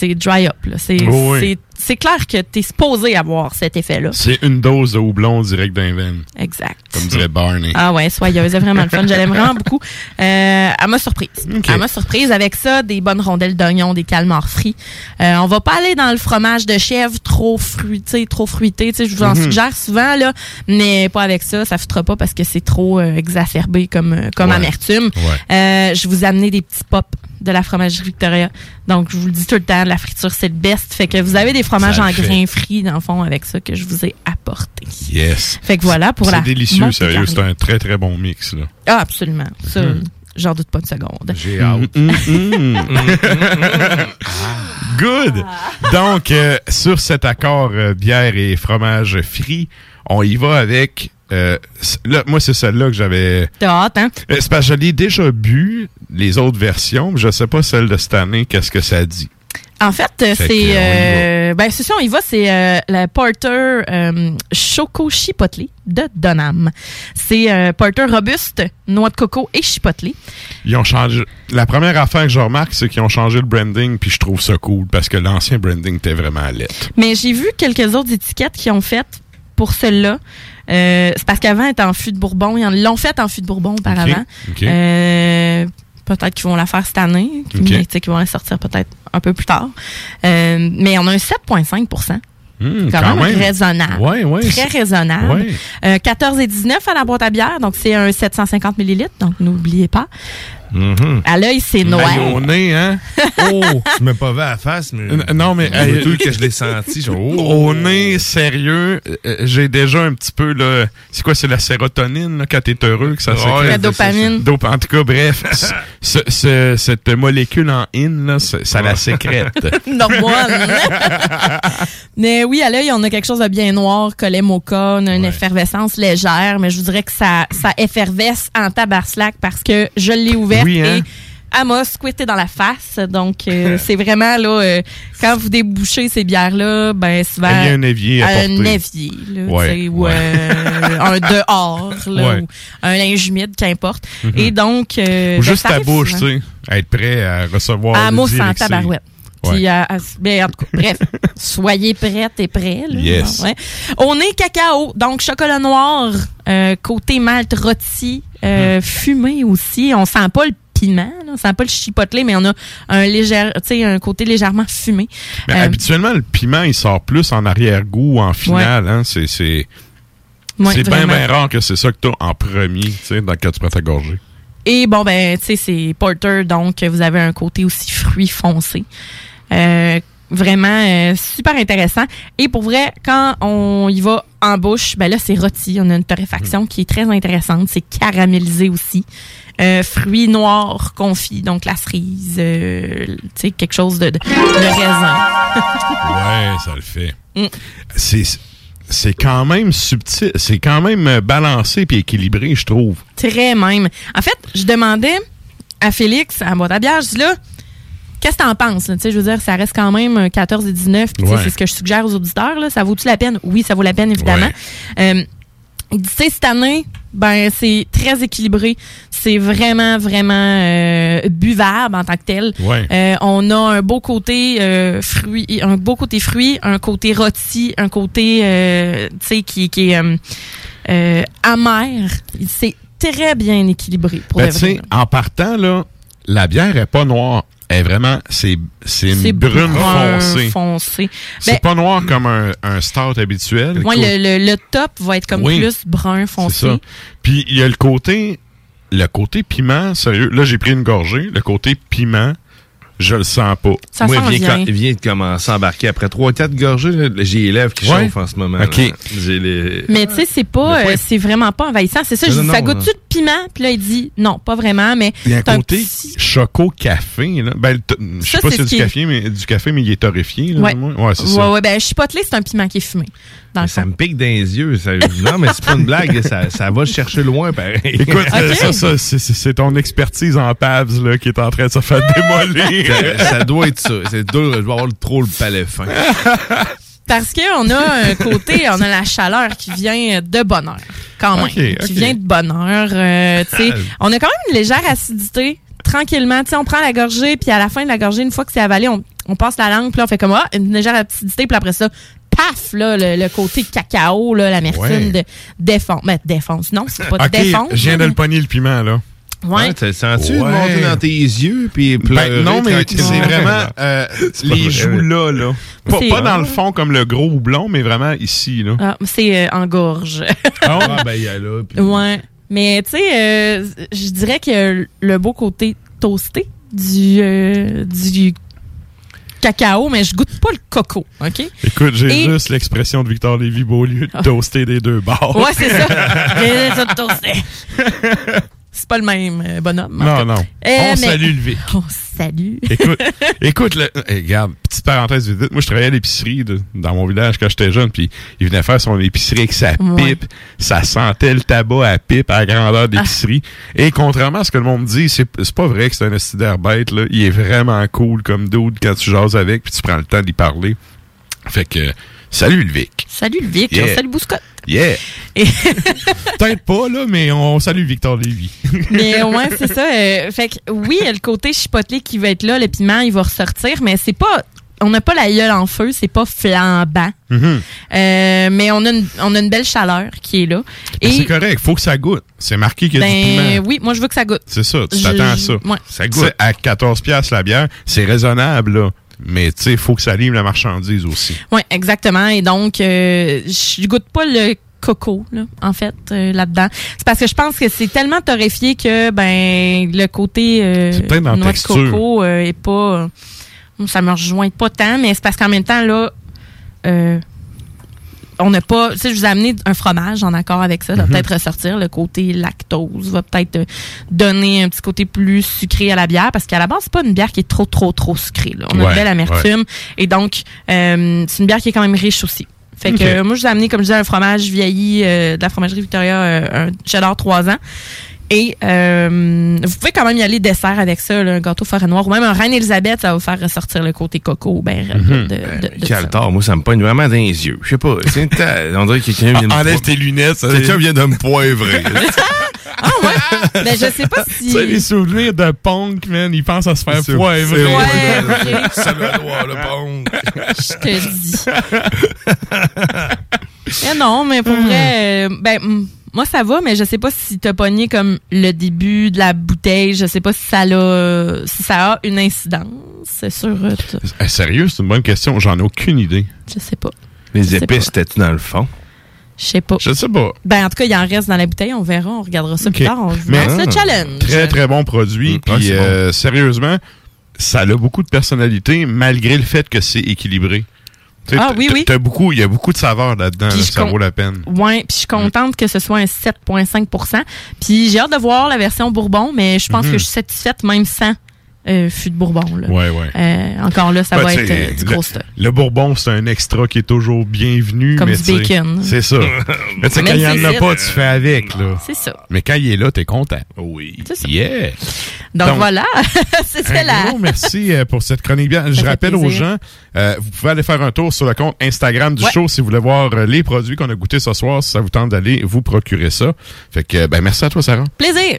c'est dry up. C'est oui. clair que tu es supposé avoir cet effet-là. C'est une dose de houblon direct d'un veine. Exact. Comme dirait Barney. Ah ouais, soyeuse, vraiment le fun. Je l'aime vraiment beaucoup. Euh, elle m'a surprise. Elle m'a surprise avec ça, des bonnes rondelles d'oignon, des calmars frits. Euh, on va pas aller dans le fromage de chèvre trop fruité, trop fruité. Je vous en Mhm. suggère souvent là, mais pas avec ça. Ça fera pas parce que c'est trop euh, exacerbé comme euh, comme Ouais. amertume. Euh, je vous amené des petits pops de la fromagerie Victoria. Donc je vous le dis tout le temps, la friture c'est le best. Fait que vous avez des fromages Ça en fait. grains frits dans le fond avec ça que je vous ai apporté. Yes. Fait que voilà pour la C'est délicieux, sérieux. C'est un très, très bon mix, là. Ah, absolument. Ça, Mhm. j'en doute pas une seconde. J'ai hâte. Good. Donc, euh, sur cet accord euh, bière et fromage frit, on y va avec... euh, là, moi, c'est celle-là que j'avais... T'as hâte, hein? Euh, C'est parce que je l'ai déjà bu, les autres versions, mais je sais pas celle de cette année, qu'est-ce que ça dit. En fait, c'est. euh, ben, c'est ça, on y va. C'est euh, la Porter euh, Choco Chipotle de Donham. C'est Porter robuste, noix de coco et chipotle. Ils ont changé... La première affaire que je remarque, c'est qu'ils ont changé le branding, puis je trouve ça cool, parce que l'ancien branding était vraiment laid. Mais j'ai vu quelques autres étiquettes qui ont fait pour celle-là. Euh, c'est parce qu'avant, elle était en fût de Bourbon. Ils l'ont fait en fût de Bourbon auparavant. Euh, peut-être qu'ils vont la faire cette année, Ok. mais qu'ils vont la sortir peut-être un peu plus tard. Euh, mais on a un 7,5% Hmm, quand, même, raisonnable. Ouais, ouais, Très raisonnable. Ouais. Euh, 14 et 19 à la boîte à bière, donc c'est un 750 millilitres, donc n'oubliez pas. À l'œil, c'est noir. Au nez, hein? Oh, tu m'as pas vu à la face, mais. N- Non, mais Hey, hey, que je l'ai senti. Genre, oh. Au nez, sérieux, euh, j'ai déjà un petit peu là. C'est quoi, c'est la sérotonine là, quand t'es heureux que ça sécrète? La dopamine. Dop- en tout cas, bref, ce- ce- ce- cette molécule en in, là, ça, la sécrète. Normal. mais oui, à l'œil, on a quelque chose de bien noir, collet mocha, on a une effervescence légère, mais je vous dirais que ça, ça effervesce en tabarslac parce que je l'ai ouverte Oui, hein? et elle m'a squitté dans la face. Donc, euh, c'est vraiment, là, euh, quand vous débouchez ces bières-là, ben, souvent... Il y a un évier à Un évier, là, Ouais, ou ouais. euh, un dehors, là, Ouais. ou un linge humide, qu'importe. Mhm. Et donc... Ou ben, juste ta bouche, tu sais. Être prêt à recevoir À mousse en tabarouette. Ouais. Puis, à- à- ben, en tout cas, bref, soyez prêtes et prêts. Là, Yes. On est cacao, donc chocolat noir, côté malt rôti, euh, Mm-hmm. fumé aussi. On sent pas le piment, là, on sent pas le chipotle, mais on a un léger, tu un côté légèrement fumé. Mais Euh, habituellement, le piment, il sort plus en arrière-goût ou en finale. Hein? C'est c'est Ouais, c'est bien, rare que c'est ça que t'as en premier, tu sais, dans quand tu prends ta gorgée. Et bon, ben, tu sais, c'est porter, donc vous avez un côté aussi fruit foncé. Euh, vraiment euh, super intéressant. Et pour vrai, quand on y va en bouche, ben là, c'est rôti. On a une torréfaction qui est très intéressante. C'est caramélisé aussi. Euh, fruits noirs confits, donc la cerise, euh, tu sais, quelque chose de, de, de raisin. Ouais, ça le fait. Mm. C'est c'est quand même subtil, c'est quand même balancé puis équilibré, je trouve. Très même. En fait, je demandais à Félix, à bière, je dis là, qu'est-ce que t'en penses? là? Tu sais, je veux dire, ça reste quand même un 14 et 19. puis tu sais, Ouais. C'est ce que je suggère aux auditeurs. Là. Ça vaut-tu la peine? Oui, ça vaut la peine, évidemment. Euh, il dit, tu sais, cette année, ben, c'est très équilibré. C'est vraiment, vraiment euh, buvable en tant que tel. Ouais. Euh, on a un beau côté euh, fruit, un beau côté fruit, un côté rôti, un côté, euh, tu sais, qui, qui est euh, euh, amer. C'est très bien équilibré. Pour Ben, vrai. en partant, là, la bière est pas noire. Est vraiment, c'est une brune brun foncée. foncé. C'est Ben, pas noir comme un, un stout habituel. ouais, le, le, le top va être comme Oui. plus brun foncé. ça. Puis il y a le côté, le côté piment, sérieux. Là, j'ai pris une gorgée. Le côté piment, je le sens pas. Ça Moi, s'en il vient, vient. il vient de commencer à embarquer. Après 3-4 gorgées, j'ai les lèvres qui Ouais. chauffent en ce moment. OK. les... Mais tu sais, c'est pas, euh, c'est vraiment pas envahissant. C'est ça, je dis, non, ça goûte-tu de piment? Puis là, il dit, non, pas vraiment, mais. Il y a un côté petit- choco-café. là. Ben, je sais pas si c'est ce du café, mais, du café, mais il est torréfié. Là, Ouais. ouais c'est ouais, ça. ouais, ben, chipotle, c'est un piment qui est fumé. Dans le Ça me pique dans les yeux. ça- Non, mais c'est pas une blague. Ça, ça va le chercher loin, pareil. Écoute, ça, ça, c'est- ton expertise en PAVS là, qui est en train de se faire démolir. ça, ça doit être ça. C'est dur. Je vais avoir trop le palais fin. Parce qu'on a un côté, on a la chaleur qui vient de bonheur, quand même. Qui vient de bonheur. euh, tu sais. Ah. on a quand même une légère acidité. Tranquillement, tu sais, on prend la gorgée, puis à la fin de la gorgée, une fois que c'est avalé, on, on passe la langue, puis là, on fait comme, ah, une légère acidité, puis après ça, paf, là, le, le côté cacao, là, l'amertume Ouais. de défonce. Ben, défonce, non, c'est pas de ok, défonce. je viens de le pogner le piment, là. Ouais. T'as senti Ouais. monter dans tes yeux puis pleurer Ben, non, mais c'est vraiment euh, les vrai. joues là, là. Pas, dans le fond comme le gros houblon, mais vraiment ici, là. Ah, c'est euh, en gorge. Ah, ben, il y a là. puis- Ouais. Mais tu sais, euh, je dirais que le beau côté toasté du, euh, du cacao, mais je goûte pas le coco, OK? Écoute, j'ai Et- juste l'expression de Victor Lévy Beaulieu de Ah. toaster des deux bords. Ouais, c'est ça. J'ai toasté. C'est pas le même euh, bonhomme. en Non, non. Euh, On salue le Vic. On salue. Écoute, écoute, le, eh, regarde, petite parenthèse vite. Moi, je travaillais à l'épicerie dans mon village quand j'étais jeune, puis il venait faire son épicerie avec sa Ouais. pipe. Ça sentait le tabac à pipe à la grandeur d'épicerie. Et contrairement à ce que le monde dit, c'est pas vrai que c'est un estidaire bête. Là. Il est vraiment cool comme dude quand tu jases avec, puis tu prends le temps d'y parler. Fait que, salut le Vic. Salut le Vic. Yeah. Salut Bouscotte. Yeah! Et- Peut-être pas, là, mais on salue Victor Lévy. Mais ouais, c'est ça. euh, fait que oui, il y a le côté chipotelé qui va être là, le piment, il va ressortir, mais c'est pas. On n'a pas la gueule en feu, c'est pas flambant. Mhm. Euh, mais on a, une, on a une belle chaleur qui est là. Mais C'est correct, faut que ça goûte. C'est marqué qu'il y a du ben piment. oui, moi je veux que ça goûte. C'est ça, tu t'attends à ça. ouais. Ça goûte. À 14 pièces la bière, c'est raisonnable, là. Mais tu sais, il faut que ça livre la marchandise aussi. Oui, exactement. Et donc, euh, je goûte pas le coco, là, en fait, euh, là-dedans. C'est parce que je pense que c'est tellement torréfié que, ben, le côté euh, noix de coco euh, est pas... euh, ça me rejoint pas tant, mais c'est parce qu'en même temps, là, euh, on n'a pas... Tu sais, je vous ai amené un fromage en accord avec ça. Ça va Mhm. peut-être ressortir. Le côté lactose va peut-être euh, donner un petit côté plus sucré à la bière parce qu'à la base, c'est pas une bière qui est trop, trop, trop sucrée. Là. On a une belle amertume. Et donc, euh, c'est une bière qui est quand même riche aussi. Fait que moi, je vous ai amené, comme je disais, un fromage vieilli euh, de la fromagerie Victoria, euh, un cheddar 3 ans. Et euh, vous pouvez quand même y aller dessert avec ça, là, un gâteau forêt noire ou même un Reine Elisabeth, ça va vous faire ressortir le côté coco. Ben, Mhm. de, de- de. Quel tort, moi, ça me pogne vraiment dans les yeux. Je sais pas. On dirait que quelqu'un vient de me Enlève tes lunettes. ça- Quelqu'un vient de me poivrer. Ben, je sais pas si. Tu sais, les souvenirs de punk, man, ils pensent à se faire poivrer. c'est- Ouais, doit avoir le bon. Je te dis. mais non, mais pour vrai, euh, ben, mm, moi, ça va, mais je sais pas si t'as pogné comme le début de la bouteille. Je sais pas si ça a, si ça a une incidence sur. Eh, sérieux, c'est une bonne question. J'en ai aucune idée. Je sais pas. Les Je épices, c'était-tu dans le fond? Je sais pas. Je sais pas. Ben, en tout cas, il en reste dans la bouteille. On verra. On regardera ça plus tard. On vous Mais- lance le challenge. Très, très bon produit. Mm, Puis, bon. euh, sérieusement, ça a beaucoup de personnalité, malgré le fait que c'est équilibré. Ah, oui, oui. il y a beaucoup de saveurs là-dedans. Là, ça vaut la peine. Ouais, puis je suis contente que ce soit un 7,5% Puis j'ai hâte de voir la version Bourbon, mais je pense Mhm. que je suis satisfaite même sans euh, fût de Bourbon. Là. Ouais, ouais. Euh, encore là, ça Ben, va tu être euh, du le- gros stock. Le bourbon, c'est un extra qui est toujours bienvenu. Comme mais du tu bacon. C'est ça. mais tu sais, quand il n'y en a pas, tu fais avec. là. C'est ça. Mais quand il est là, t'es content. Oui. C'est ça. Yeah. Donc, voilà, c'était la... gros merci euh, pour cette chronique bien. Je rappelle aux gens, euh, vous pouvez aller faire un tour sur le compte Instagram du Ouais. show si vous voulez voir les produits qu'on a goûtés ce soir. Si ça vous tente d'aller vous procurer ça. Fait que, ben, merci à toi, Sarah. Plaisir!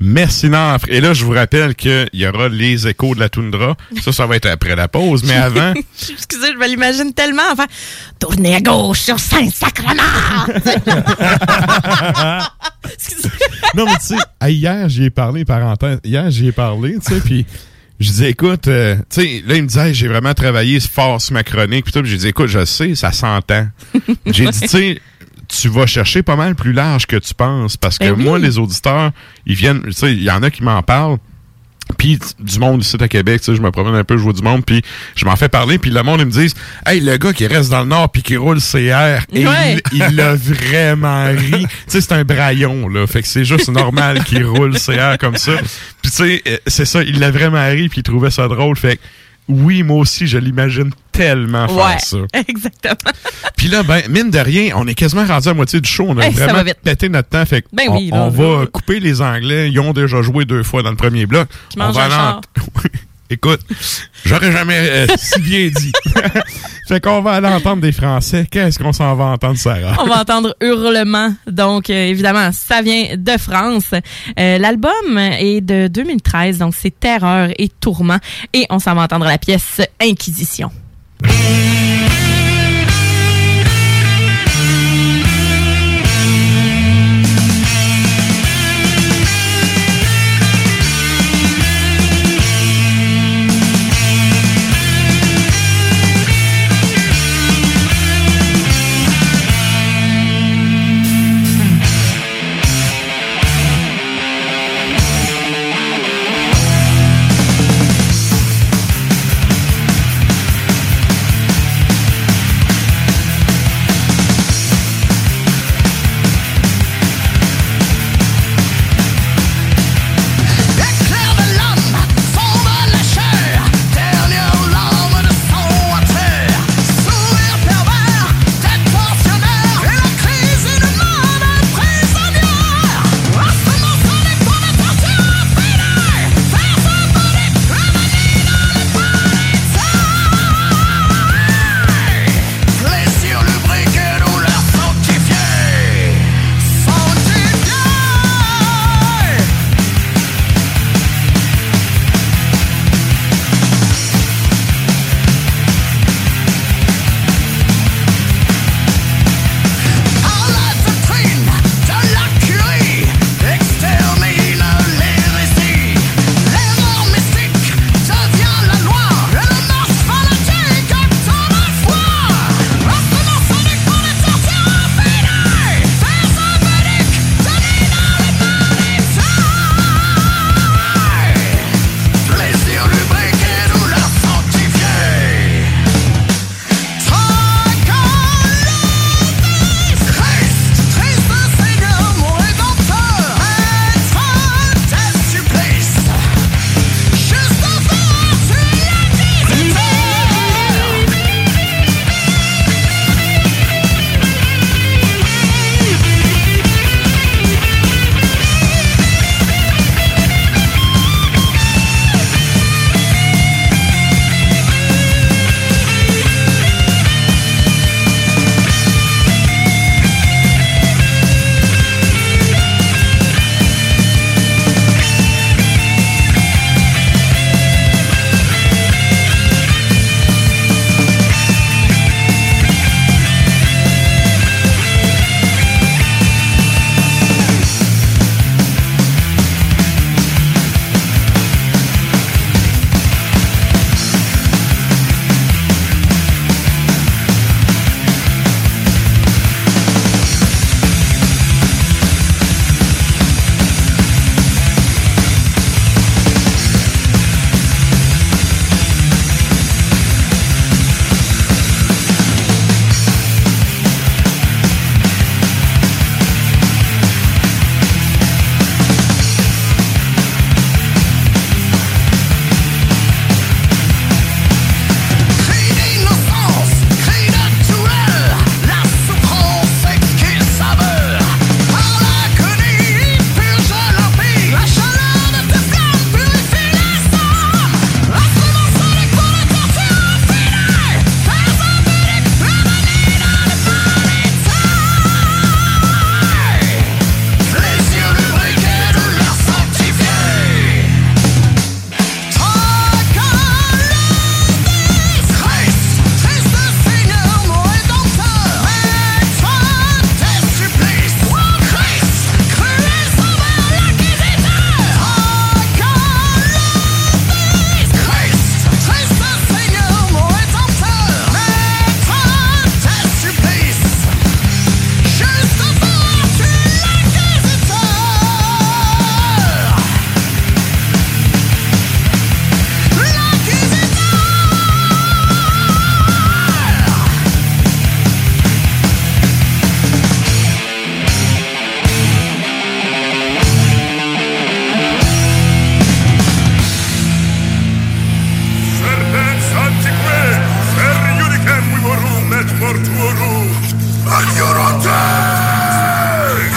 Merci, Nafre. Et là, je vous rappelle qu'il y aura les échos de la toundra. Ça, ça va être après la pause. Mais avant, Excusez, je me l'imagine tellement. Enfin, tournez à gauche sur Saint-Sacrement! non, mais tu sais, hier, j'y ai parlé, parenthèse. Hier, j'y ai parlé, tu sais, puis je disais, écoute, euh, tu sais, là, il me disait, Hey, j'ai vraiment travaillé fort sur ma chronique, puis tout. Puis j'ai dit, écoute, je sais, ça s'entend. j'ai dit, tu sais, tu vas chercher pas mal plus large que tu penses, parce que Ben oui. moi, les auditeurs, ils viennent, tu sais, il y en a qui m'en parlent. Puis du monde ici à Québec, tu sais, je me promène un peu, je vois du monde, puis je m'en fais parler, puis le monde, ils me disent « Hey, le gars qui reste dans le Nord puis qui roule CR, et Ouais. il il l'a vraiment ri. » Tu sais, c'est un braillon, là, fait que c'est juste normal qu'il roule CR comme ça. Puis tu sais, euh, c'est ça, il l'a vraiment ri, puis il trouvait ça drôle, fait que oui, moi aussi, je l'imagine tellement faire Ouais, ça. exactement. Puis là, ben, mine de rien, on est quasiment rendu à moitié du show. On a Hey, ça vraiment pété notre temps. Fait que Ben on, oui, là, on là. va couper les Anglais. Ils ont déjà joué deux fois dans le premier bloc. On va en- Écoute, j'aurais jamais euh, si bien dit. fait qu'on va aller entendre des Français. Qu'est-ce qu'on s'en va entendre, Sarah? On va entendre Hurlement. Donc, euh, évidemment, ça vient de France. Euh, L'album est de 2013, donc c'est Terreur et Tourment. Et on s'en va entendre la pièce Inquisition.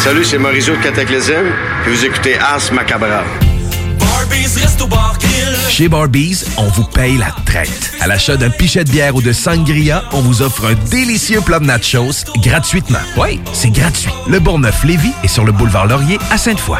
Salut, c'est Mauricio de Cataclysm, puis vous écoutez Ars Macabra. Chez Barbies, on vous paye la traite. À l'achat d'un pichet de bière ou de sangria, on vous offre un délicieux plat de nachos gratuitement. Oui, c'est gratuit. Le Bourgneuf-Lévis est sur le boulevard Laurier à Sainte-Foy.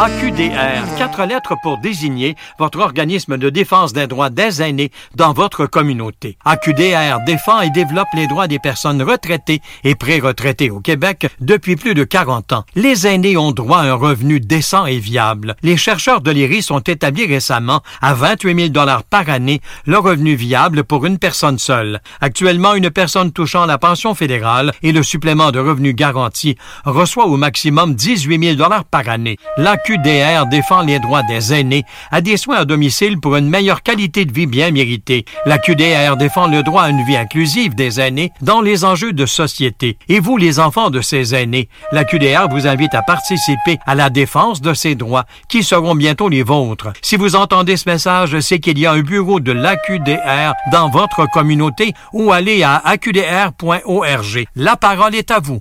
AQDR, quatre lettres pour désigner votre organisme de défense des droits des aînés dans votre communauté. AQDR défend et développe les droits des personnes retraitées et pré-retraitées au Québec depuis plus de 40 ans. Les aînés ont droit à un revenu décent et viable. Les chercheurs de l'IRIS ont établi récemment à 28 000 par année le revenu viable pour une personne seule. Actuellement, une personne touchant la pension fédérale et le supplément de revenu garanti reçoit au maximum 18 000 par année. QDR défend les droits des aînés à des soins à domicile pour une meilleure qualité de vie bien méritée. La QDR défend le droit à une vie inclusive des aînés dans les enjeux de société. Et vous, les enfants de ces aînés, la QDR vous invite à participer à la défense de ces droits qui seront bientôt les vôtres. Si vous entendez ce message, c'est qu'il y a un bureau de l'AQDR dans votre communauté ou allez à aqdr.org. La parole est à vous.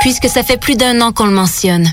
Puisque ça fait plus d'un an qu'on le mentionne,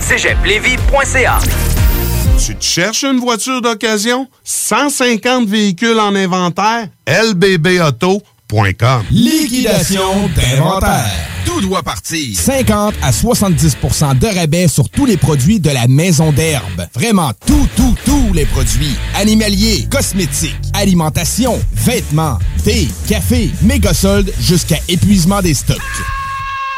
cégeplevy.ca Tu te cherches une voiture d'occasion? 150 véhicules en inventaire? lbbauto.com Liquidation d'inventaire. Tout doit partir. 50 à 70% de rabais sur tous les produits de la maison d'herbe. Vraiment tout, tout, tous les produits. Animaliers, cosmétiques, alimentation, vêtements, thé, café, méga soldes jusqu'à épuisement des stocks.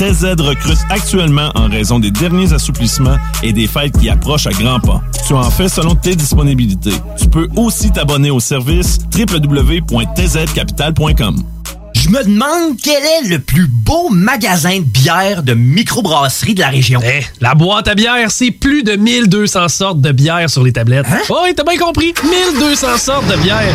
TZ recrute actuellement en raison des derniers assouplissements et des fêtes qui approchent à grands pas. Tu en fais selon tes disponibilités. Tu peux aussi t'abonner au service www.tzcapital.com. Je me demande quel est le plus beau magasin de bière de microbrasserie de la région. Eh, la boîte à bière, c'est plus de 1200 sortes de bière sur les tablettes. Hein? Oh, oui, t'as bien compris. 1200 sortes de bière.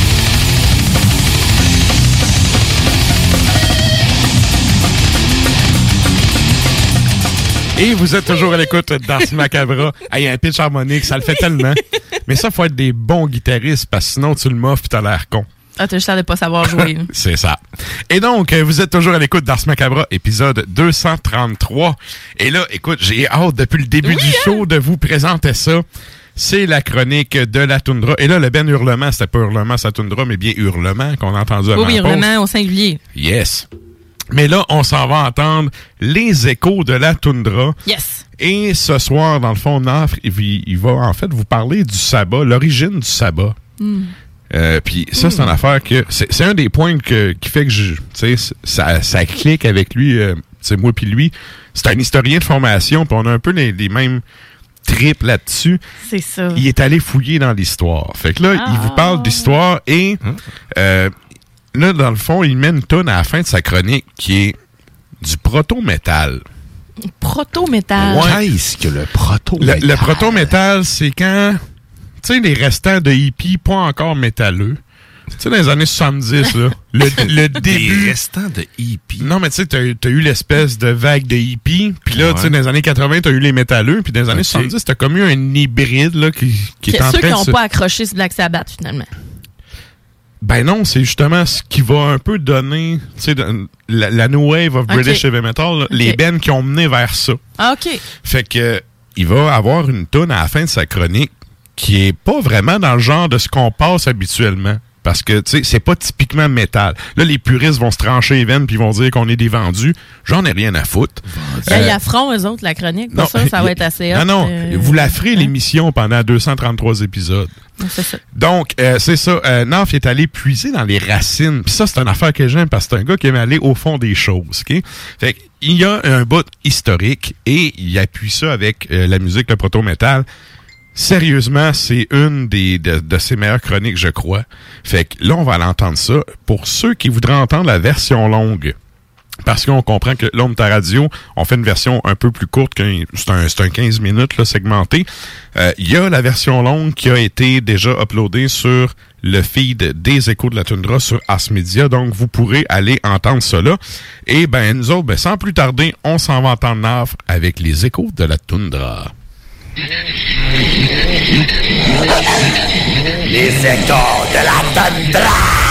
Et vous êtes toujours à l'écoute d'Ars Macabra. Il y a un pitch harmonique, ça le fait tellement. Mais ça, faut être des bons guitaristes, parce que sinon, tu le moffes et t'as l'air con. Ah, t'as juste l'air de pas savoir jouer. C'est ça. Et donc, euh, vous êtes toujours à l'écoute d'Ars Macabra, épisode 233. Et là, écoute, j'ai hâte depuis le début du show de vous présenter ça. C'est la chronique de la toundra. Et là, le ben hurlement, c'était pas hurlement sa toundra, mais bien hurlement qu'on a entendu avant oui, hurlement au singulier. Yes. Mais là, on s'en va entendre les échos de la toundra. Yes. Et ce soir, dans le fond, Nafre, il, il va en fait vous parler du sabbat, l'origine du sabbat. Hmm. Euh, puis ça, c'est une affaire que... C'est c'est un des points que, qui fait que je, tu sais, ça, ça clique avec lui, euh, c'est moi puis lui. C'est un historien de formation, puis on a un peu les, les mêmes tripes là-dessus. C'est ça. Il est allé fouiller dans l'histoire. Fait que là, il vous Ah. parle d'histoire et euh, là, dans le fond, il met une tonne à la fin de sa chronique qui est du proto-métal. Proto-métal. Qu'est-ce que le proto-métal? Le, le proto-métal, c'est quand, tu sais, les restants de hippies pas encore métalleux. Tu sais, dans les années 70, là, le, le début... restants de hippies. Non, mais tu sais, t'as as eu l'espèce de vague de hippies, puis là, Ouais. tu sais, dans les années 80, t'as eu les métalleux, puis dans les années Ok. 70, t'as comme eu un hybride, là, qui, qui est en Ceux train qui de n'ont se- pas accroché ce Black Sabbath, finalement. Ben non, c'est justement ce qui va un peu donner, tu sais, de- la, la new wave of. British heavy metal, là, les bands qui ont mené vers ça. Ah, OK. Fait que il va avoir une tonne à la fin de sa chronique qui est pas vraiment dans le genre de ce qu'on passe habituellement. Parce que, tu sais, c'est pas typiquement métal. Là, les puristes vont se trancher les veines puis ils vont dire qu'on est des vendus. J'en ai rien à foutre. Il Euh, y a front, eux autres, la chronique. Pour ça, ça va être assez Non, non. euh, Vous la ferez, l'émission, pendant 233 épisodes. C'est ça. Donc, euh, c'est ça. Euh, Naf est allé puiser dans les racines. Puis ça, c'est une affaire que j'aime parce que c'est un gars qui aime aller au fond des choses. ok? Fait il y a un bout historique et il appuie ça avec euh, la musique, le proto-métal. Sérieusement, c'est une des de, ses meilleures chroniques, je crois. Fait que là, on va l'entendre ça. Pour ceux qui voudraient entendre la version longue, parce qu'on comprend que l'homme ta radio, on fait une version un peu plus courte, c'est un, un 15 minutes segmenté. Euh, Il y a la version longue qui a été déjà uploadée sur le feed des échos de la toundra sur Ars Media, donc vous pourrez aller entendre cela. Et ben nous autres, ben, sans plus tarder, on s'en va entendre avec les échos de la toundra. Les échos de la tundra.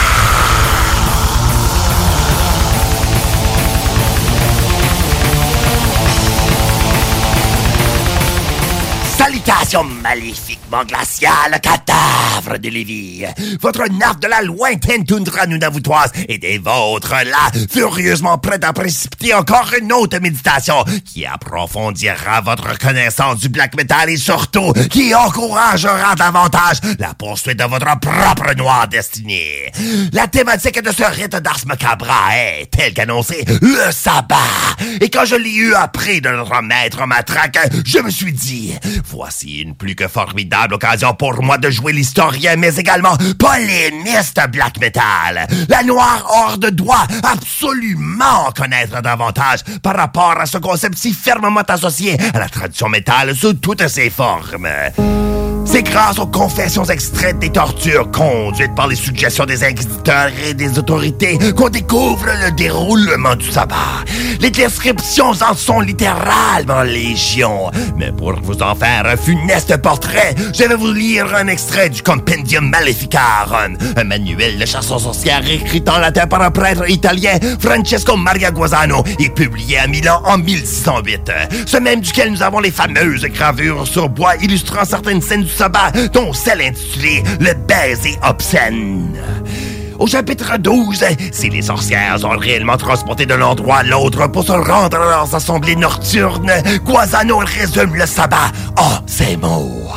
Occasion maléfiquement glaciale, cadavre de Lévis. Votre nappe de la lointaine toundra nunavoutoise et des vôtres là, furieusement prêtes à précipiter encore une autre méditation qui approfondira votre connaissance du black metal et surtout qui encouragera davantage la poursuite de votre propre noire destinée. La thématique de ce rite d'Ars Macabra est, tel qu'annoncé, le sabbat. Et quand je l'ai eu appris de notre maître matraque, je me suis dit, voici une plus que formidable occasion pour moi de jouer l'historien, mais également polémiste black metal. La Noire Horde doit absolument connaître davantage par rapport à ce concept si fermement associé à la tradition métal sous toutes ses formes. C'est grâce aux confessions extraites des tortures conduites par les suggestions des inquisiteurs et des autorités qu'on découvre le déroulement du sabbat. Les descriptions en sont littéralement légion. Mais pour vous en faire un funeste portrait, je vais vous lire un extrait du Compendium Maleficarum, un manuel de chasse aux sorcières écrit en latin par un prêtre italien, Francesco Maria Guasano, et publié à Milan en 1608. Ce même duquel nous avons les fameuses gravures sur bois illustrant certaines scènes du sabbat, dont celle intitulée Le baiser obscène. Au chapitre 12, si les sorcières sont réellement transportées d'un endroit à l'autre pour se rendre à leurs assemblées nocturnes, Guasano résume le sabbat en ces mots.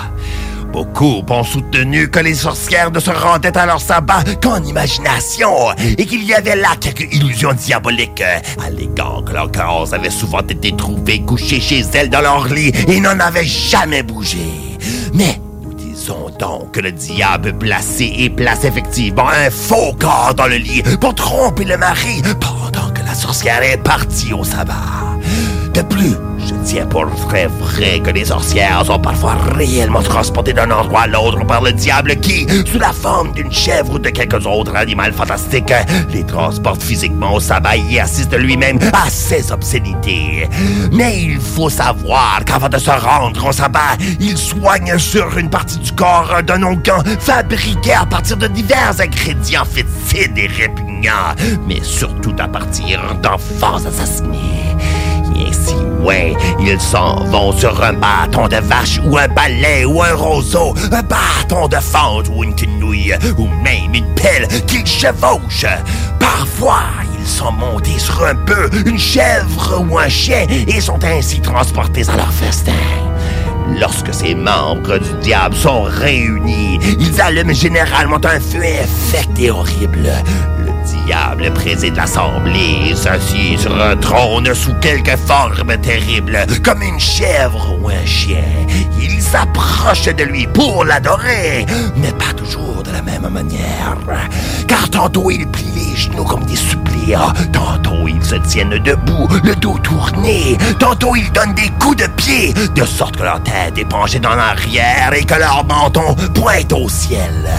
Beaucoup ont soutenu que les sorcières ne se rendaient à leur sabbat qu'en imagination et qu'il y avait là quelques illusions diaboliques, alléguant que leurs corps avaient souvent été trouvés couchés chez elles dans leur lit et n'en avaient jamais bougé. Mais donc que le diable placé et place effectivement un faux corps dans le lit pour tromper le mari pendant que la sorcière est partie au sabbat. De plus, je tiens pour très vrai que les sorcières sont parfois réellement transportées d'un endroit à l'autre par le diable qui, sous la forme d'une chèvre ou de quelques autres animaux fantastiques, les transporte physiquement au sabbat et assiste lui-même à ses obscénités. Mais il faut savoir qu'avant de se rendre au sabbat, il soigne sur une partie du corps d'un onguent fabriqué à partir de divers ingrédients fétides et répugnants, mais surtout à partir d'enfants assassinés. Et ouais, ils s'en vont sur un bâton de vache ou un balai ou un roseau, un bâton de fente ou une quenouille ou même une pelle qu'ils chevauchent. Parfois, ils sont montés sur un bœuf, une chèvre ou un chien et sont ainsi transportés à leur festin. Lorsque ces membres du diable sont réunis, ils allument généralement un feu infecté et horrible. Le diable préside l'assemblée, s'assit sur un trône sous quelque forme terrible, comme une chèvre ou un chien. Il s'approche de lui pour l'adorer, mais pas toujours de la même manière. Car tantôt il plie genoux comme des suppliants, tantôt ils se tiennent debout, le dos tourné, tantôt ils donnent des coups de pied, de sorte que leur tête est penchée dans l'arrière et que leur menton pointe au ciel.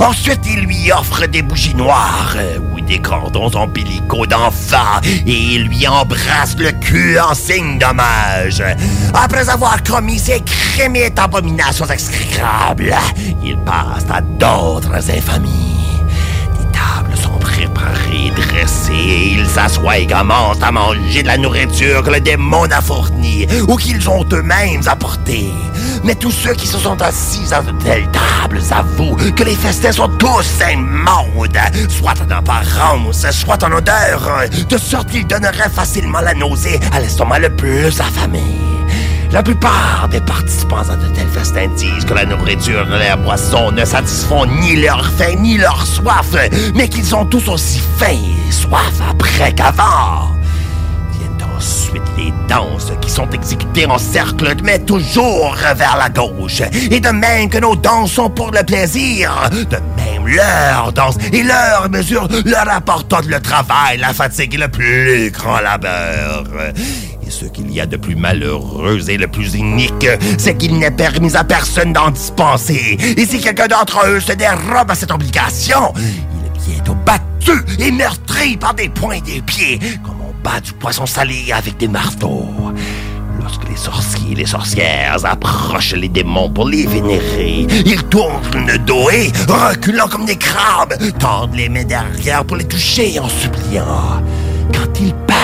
Ensuite, il lui offre des bougies noires euh, ou des cordons ombilicaux d'enfants et il lui embrasse le cul en signe d'hommage. Après avoir commis ces crimes et abominations exécrables, il passe à d'autres infamies tables sont préparées, dressées, ils s'assoient et commencent à manger de la nourriture que le démon a fournie ou qu'ils ont eux-mêmes apportée. Mais tous ceux qui se sont assis à de telles tables avouent que les festins sont tous immondes, soit en apparence, soit en odeur, de sorte qu'ils donneraient facilement la nausée à l'estomac le plus affamé. La plupart des participants à de tels festins disent que la nourriture et la boisson ne satisfont ni leur faim ni leur soif, mais qu'ils ont tous aussi faim et soif après qu'avant. Viennent ensuite les danses qui sont exécutées en cercle, mais toujours vers la gauche. Et de même que nos danses sont pour le plaisir, de même leur danse et leur mesure leur apportent le travail, la fatigue et le plus grand labeur. Et ce qu'il y a de plus malheureux et le plus inique, c'est qu'il n'est permis à personne d'en dispenser. Et si quelqu'un d'entre eux se dérobe à cette obligation, il est bientôt battu et meurtri par des poings et des pieds, comme on bat du poisson salé avec des marteaux. Lorsque les sorciers et les sorcières approchent les démons pour les vénérer, ils tournent le dos et, reculant comme des crabes, tendent les mains derrière pour les toucher en suppliant. Quand ils parlent,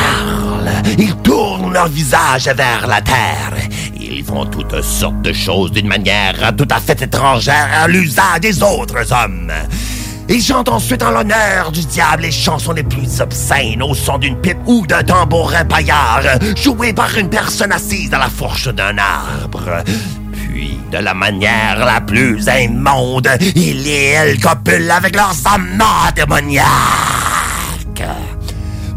ils tournent leur visage vers la terre. Ils font toutes sortes de choses d'une manière tout à fait étrangère à l'usage des autres hommes. Ils chantent ensuite en l'honneur du diable les chansons les plus obscènes au son d'une pipe ou d'un tambourin paillard, joué par une personne assise à la fourche d'un arbre. Puis, de la manière la plus immonde, ils et elles avec leurs amants démoniaques.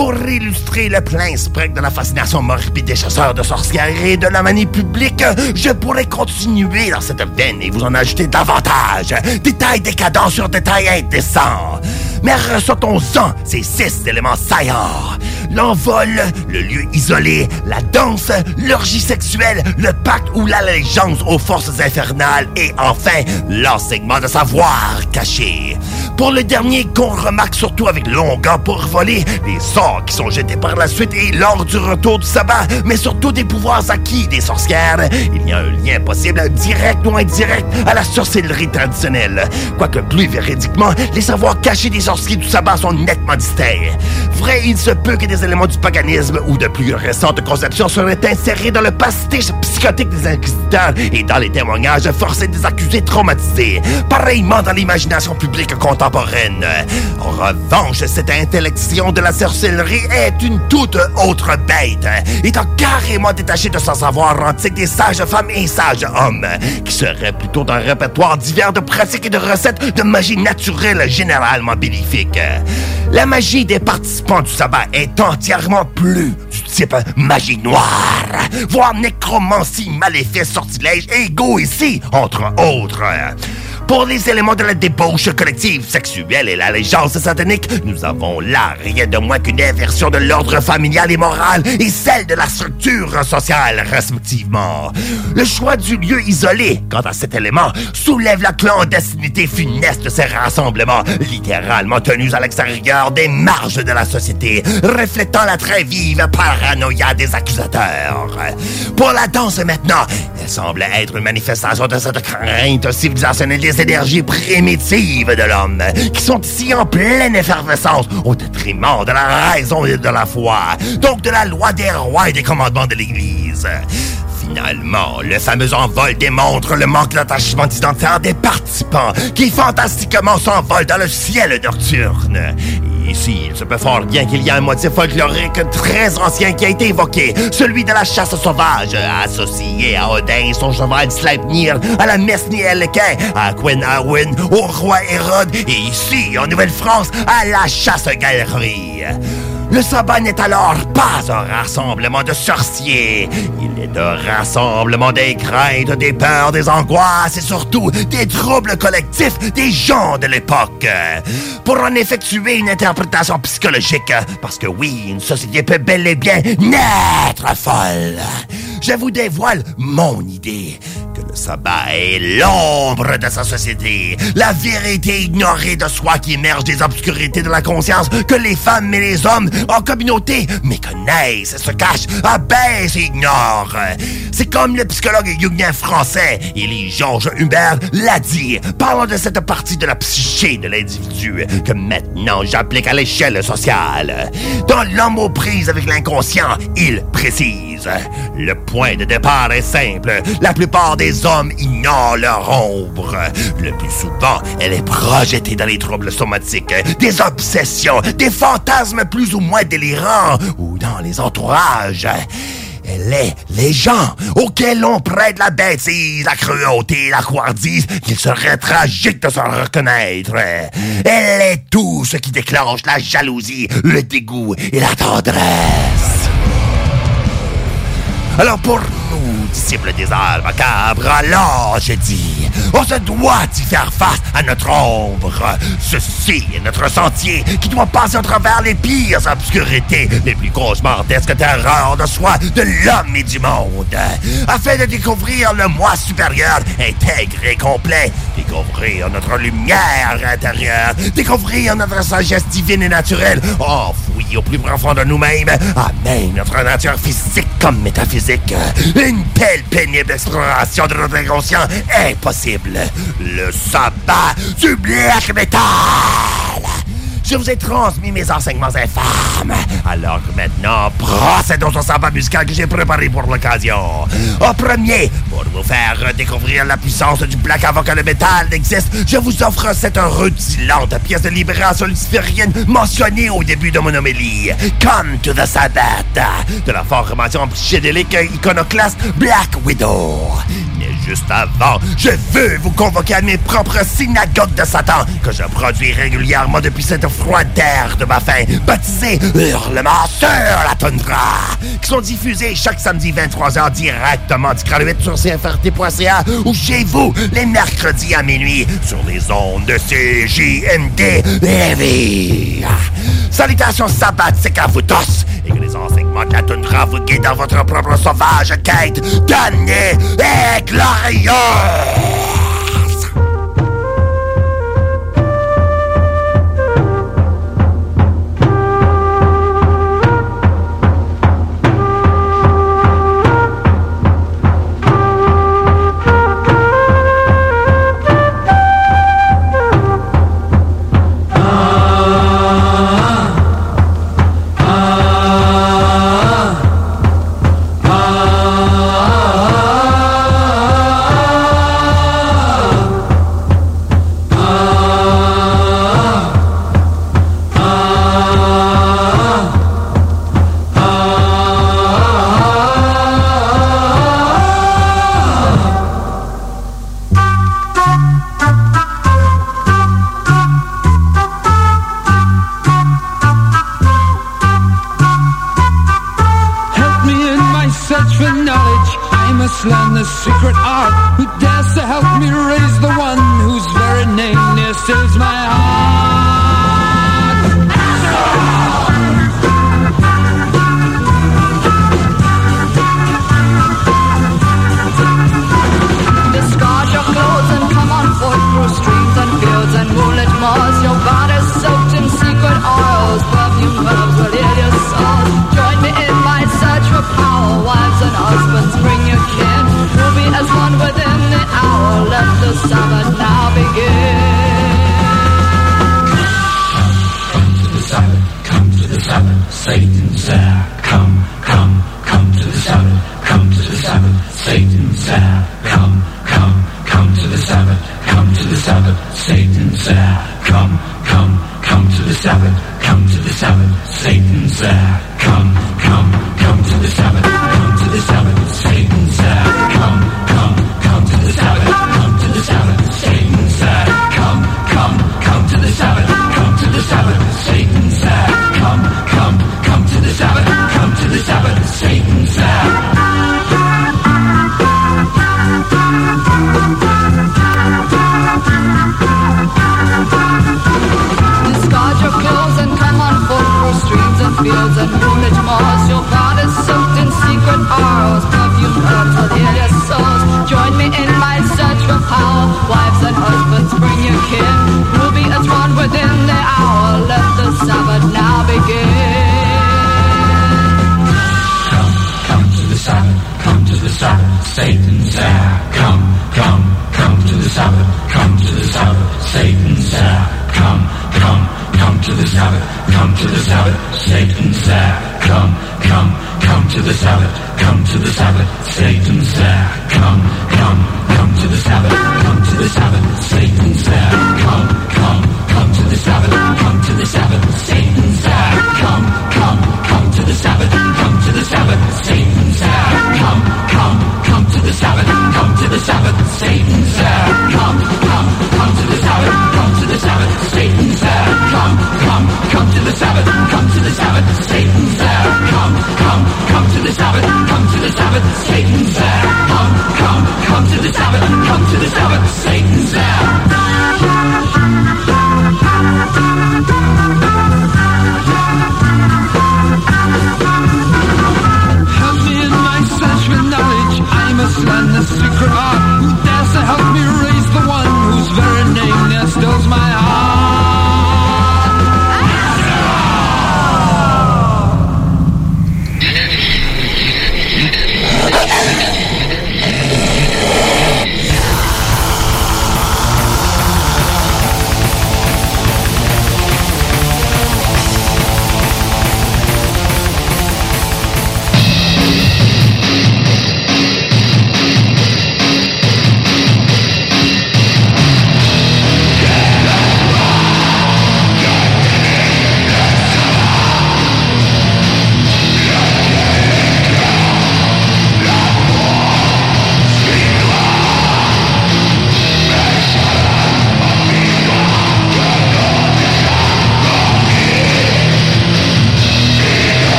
Pour illustrer le plein spectre de la fascination morbide des chasseurs de sorcières et de la manie publique, je pourrais continuer dans cette veine et vous en ajouter davantage. Détails décadents sur détails indécents. Mais ressortons-en ces six éléments saillants. L'envol, le lieu isolé, la danse, l'orgie sexuelle, le pacte ou l'allégeance aux forces infernales et enfin l'enseignement de savoir caché. Pour le dernier qu'on remarque surtout avec longueur pour voler, les sorts qui sont jetés par la suite et lors du retour du sabbat, mais surtout des pouvoirs acquis des sorcières, il y a un lien possible, direct ou indirect, à la sorcellerie traditionnelle. Quoique plus véridiquement, les savoirs cachés des sorciers du sabbat sont nettement distincts. Vrai, il se peut que des éléments du paganisme ou de plus récentes conceptions seraient insérés dans le pastiche psychotique des inquisiteurs et dans les témoignages forcés des accusés traumatisés, pareillement dans l'imagination publique contemporaine. En revanche, cette intellection de la sorcellerie est une toute autre bête, étant carrément détachée de son savoir antique des sages femmes et sages hommes, qui serait plutôt d'un répertoire divers de pratiques et de recettes de magie naturelle généralement bénéfique. La magie des participants du sabbat est entièrement plus du type magie noire, voire nécromancie, maléfice, sortilège et égaux ici, entre autres. Pour les éléments de la débauche collective sexuelle et l'allégeance satanique, nous avons là rien de moins qu'une inversion de l'ordre familial et moral et celle de la structure sociale, respectivement. Le choix du lieu isolé, quant à cet élément, soulève la clandestinité funeste de ces rassemblements, littéralement tenus à l'extérieur des marges de la société, reflétant la très vive paranoïa des accusateurs. Pour la danse maintenant, elle semble être une manifestation de cette crainte civilisationnelle énergies primitives de l'homme, qui sont ici en pleine effervescence, au détriment de la raison et de la foi, donc de la loi des rois et des commandements de l'Église. Finalement, le fameux envol démontre le manque d'attachement identitaire des participants qui fantastiquement s'envolent dans le ciel nocturne. Et ici, il se peut fort bien qu'il y a un motif folklorique très ancien qui a été évoqué, celui de la chasse sauvage, associé à Odin, son cheval Sleipnir, à la Mesnielke, à Quenawin, au roi Hérode, et ici, en Nouvelle-France, à la chasse-galerie. Le sabbat n'est alors pas un rassemblement de sorciers. Il est un rassemblement des craintes, des peurs, des angoisses et surtout des troubles collectifs des gens de l'époque. Pour en effectuer une interprétation psychologique, parce que oui, une société peut bel et bien naître folle. Je vous dévoile mon idée que le sabbat est l'ombre de sa société, la vérité ignorée de soi qui émerge des obscurités de la conscience que les femmes et les hommes en communauté méconnaissent, se cachent, abaissent et ignorent. C'est comme le psychologue jungien français, Élie Georges Hubert, l'a dit, parlant de cette partie de la psyché de l'individu que maintenant j'applique à l'échelle sociale. Dans l'homme aux prises avec l'inconscient, il précise, le point de départ est simple. La plupart des hommes ignorent leur ombre. Le plus souvent, elle est projetée dans les troubles somatiques, des obsessions, des fantasmes plus ou moins délirants ou dans les entourages. Elle est les gens auxquels on prête la bêtise, la cruauté, la couardise, qu'il serait tragique de s'en reconnaître. Elle est tout ce qui déclenche la jalousie, le dégoût et la tendresse. Alors pour nous, disciples des arts macabres, alors je dis, on se doit d'y faire face à notre ombre. Ceci est notre sentier qui doit passer à travers les pires obscurités, les plus cauchemardesques terreurs de soi, de l'homme et du monde, afin de découvrir le moi supérieur, intègre et complet, découvrir notre lumière intérieure, découvrir notre sagesse divine et naturelle, enfouie au plus profond de nous-mêmes, amen notre nature physique comme métaphysique. Une telle pénible exploration de notre inconscient est possible. Le sabbat du black metal. Je vous ai transmis mes enseignements infâmes. Alors que maintenant, procédons au sabbat musical que j'ai préparé pour l'occasion. Au premier, pour vous faire découvrir la puissance du black avant que le métal n'existe, je vous offre cette rutilante pièce de libération luciférienne mentionnée au début de mon homélie. Come to the Sabbath, de la formation psychédélique iconoclaste Black Widow juste avant. Je veux vous convoquer à mes propres synagogues de Satan, que je produis régulièrement depuis cette froide terre de ma faim, baptisée Hurlement sur la toundra, qui sont diffusées chaque samedi 23h directement du Craluette sur CFRT.ca ou chez vous les mercredis à minuit sur les ondes de CJMD Lévis. Salutations sabbatiques à vous tous et que les enseignements de la toundra vous guident dans votre propre sauvage quête d'année et fire.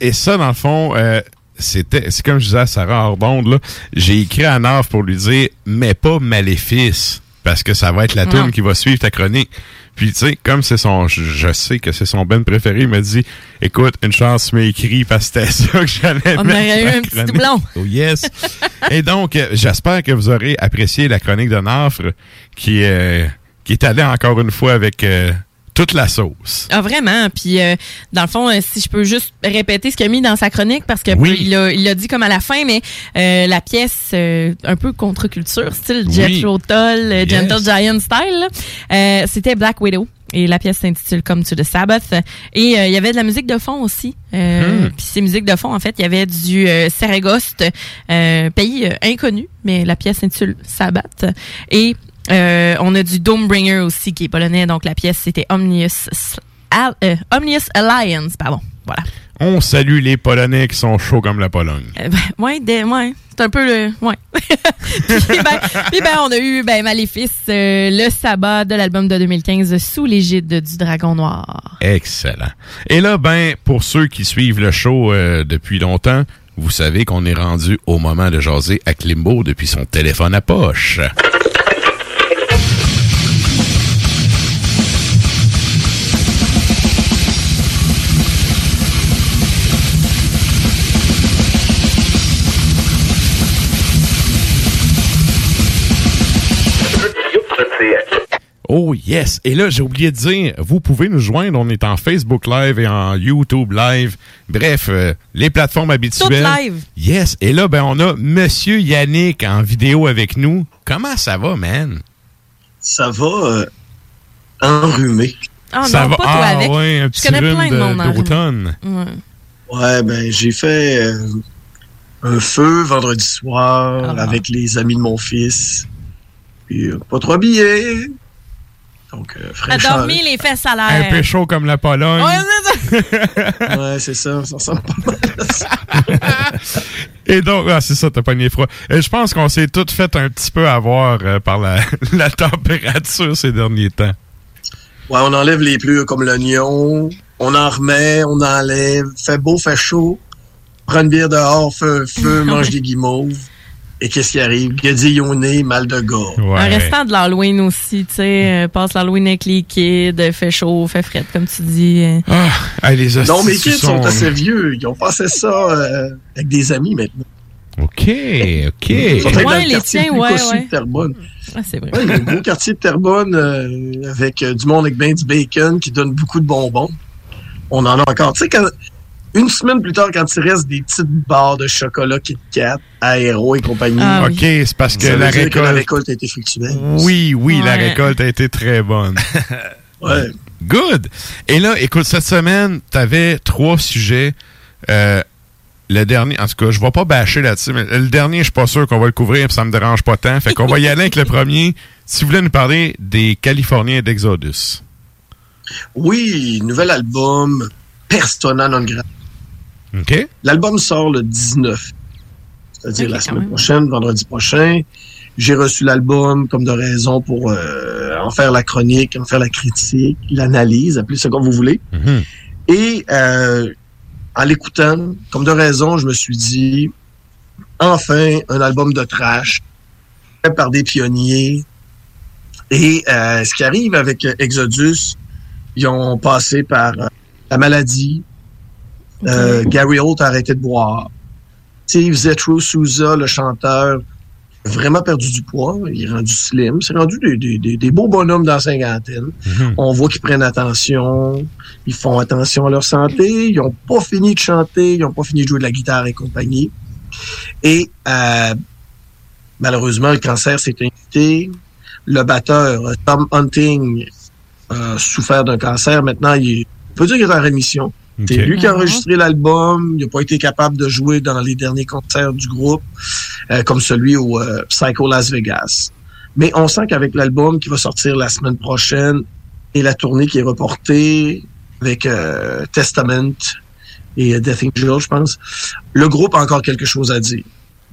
Et ça, dans le fond, euh, c'était, c'est comme je disais à Sarah Ardonde, là, j'ai écrit à Nave pour lui dire, mais pas Maléfice, parce que ça va être la Non. tune qui va suivre ta chronique. Puis, tu sais, comme c'est son, je, sais que c'est son ben préféré, il m'a dit, écoute, une chance, tu m'as écrit parce que c'était ça que j'allais On aurait eu un petit doublon. Oh, yes! Et donc, euh, j'espère que vous aurez apprécié la chronique de Nafre, qui, euh, qui est allée encore une fois avec euh, toute la sauce. Ah, vraiment. Puis, euh, dans le fond, euh, si je peux juste répéter ce qu'il a mis dans sa chronique, parce que Oui. il l'a il l'a dit comme à la fin, mais euh, la pièce euh, un peu contre-culture, style Oui. Jethro Tull, euh, Yes. Gentle Giant style. Euh, c'était Black Widow. Et la pièce s'intitule Come to the Sabbath. Et euh, il y avait de la musique de fond aussi. Euh, Hmm. Puis ces musiques de fond, en fait, il y avait du euh, Saragoste, euh, pays inconnu, mais la pièce s'intitule Sabbath. Et euh, on a du Domebringer aussi, qui est polonais. Donc la pièce, c'était Omnius, Al- euh, Omnius Alliance. Pardon. Voilà. On salue les Polonais qui sont chauds comme la Pologne. Euh, ben, ouais, des- ouais, c'est un peu le, ouais. puis, ben, puis ben, on a eu ben Maléfice, euh, le sabbat de l'album de 2015 sous l'égide du Dragon Noir. Excellent. Et là, ben, pour ceux qui suivent le show euh, depuis longtemps, vous savez qu'on est rendu au moment de jaser à Klimbo depuis son téléphone à poche. Yes! Et là, j'ai oublié de dire, vous pouvez nous joindre. On est en Facebook Live et en YouTube Live. Bref, euh, les plateformes habituelles. Tout live. Yes. Et là, ben, on a Monsieur Yannick en vidéo avec nous. Comment ça va, man? Ça va euh, enrhumer. Ah ça non, va. pas toi ah, avec. ouais, un Je petit connais rhume plein de de- monde en d'automne. Ouais. Ouais, ben j'ai fait euh, un feu vendredi soir Ah. avec les amis de mon fils. Puis euh, pas trop habillé. Donc, euh, A fraîcheur. dormi les fesses à Un l'air. peu chaud comme la Pologne. Ouais, c'est ça. Ça. Ressemble pas mal à ça. Et donc, ah, c'est ça, t'as pas froid. Et je pense qu'on s'est tous fait un petit peu avoir euh, par la, la température ces derniers temps. Ouais, on enlève les plures comme l'oignon. On en remet, on enlève. Fait beau, fait chaud. Prends une bière dehors, fait un feu, mange des guimauves. Et qu'est-ce qui arrive? Nez, mal de gorge. Un restant de l'Halloween aussi, tu sais, euh, passe l'Halloween avec les kids, euh, fait chaud, fait fret, comme tu dis. euh. Ah, les hosties Non, mes kids sont sont- assez vieux. Ils ont passé ça euh, avec des amis maintenant. OK, OK. Ouais, le les tiens, ouais, ouais. Terrebonne. Ah, c'est vrai. Ouais, il y a un gros quartier de Terrebonne euh, avec euh, du monde avec ben du bacon qui donne beaucoup de bonbons. On en a encore. Tu sais, quand, une semaine plus tard, quand il reste des petites barres de chocolat Kit Kat, Aéro et compagnie. Ah OK, c'est parce que la dire que la récolte... récolte a été fructueuse. Oui, oui, la récolte a été très bonne. Ouais. Good. Et là, écoute, cette semaine, t'avais trois sujets. Euh, le dernier, en tout cas, je vais pas bâcher là-dessus, mais le dernier, je suis pas sûr qu'on va le couvrir, puis ça me dérange pas tant. Fait qu'on va y aller avec le premier. Si vous voulez nous parler des Californiens d'Exodus. Oui, nouvel album, Persona non grata. OK? L'album sort le 19, c'est-à-dire la semaine prochaine, vendredi prochain. J'ai reçu l'album comme de raison pour euh, en faire la chronique, en faire la critique, l'analyse, appelez ça comme vous voulez. Et euh, en l'écoutant, comme de raison, je me suis dit, enfin, un album de trash, fait par des pionniers. Et euh, ce qui arrive avec Exodus, ils ont passé par euh, la maladie, euh, Gary Holt a arrêté de boire. Steve Zetro Souza, le chanteur, a vraiment perdu du poids. Il est rendu slim. C'est rendu des, des- des- des beaux bonhommes dans la cinquantaine. On voit qu'ils prennent attention. Ils font attention à leur santé. Ils n'ont pas fini de chanter. Ils n'ont pas fini de jouer de la guitare et compagnie. Et euh, malheureusement, le cancer s'est invité. Le batteur, Tom Hunting, a souffert d'un cancer. Maintenant, il est, on peut dire qu'il est en rémission. C'est Ok. lui qui a Mhm. enregistré l'album. Il n'a pas été capable de jouer dans les derniers concerts du groupe, euh, comme celui au euh, Psycho Las Vegas. Mais on sent qu'avec l'album qui va sortir la semaine prochaine et la tournée qui est reportée avec euh, Testament et euh, Death Angel, je pense, le groupe a encore quelque chose à dire.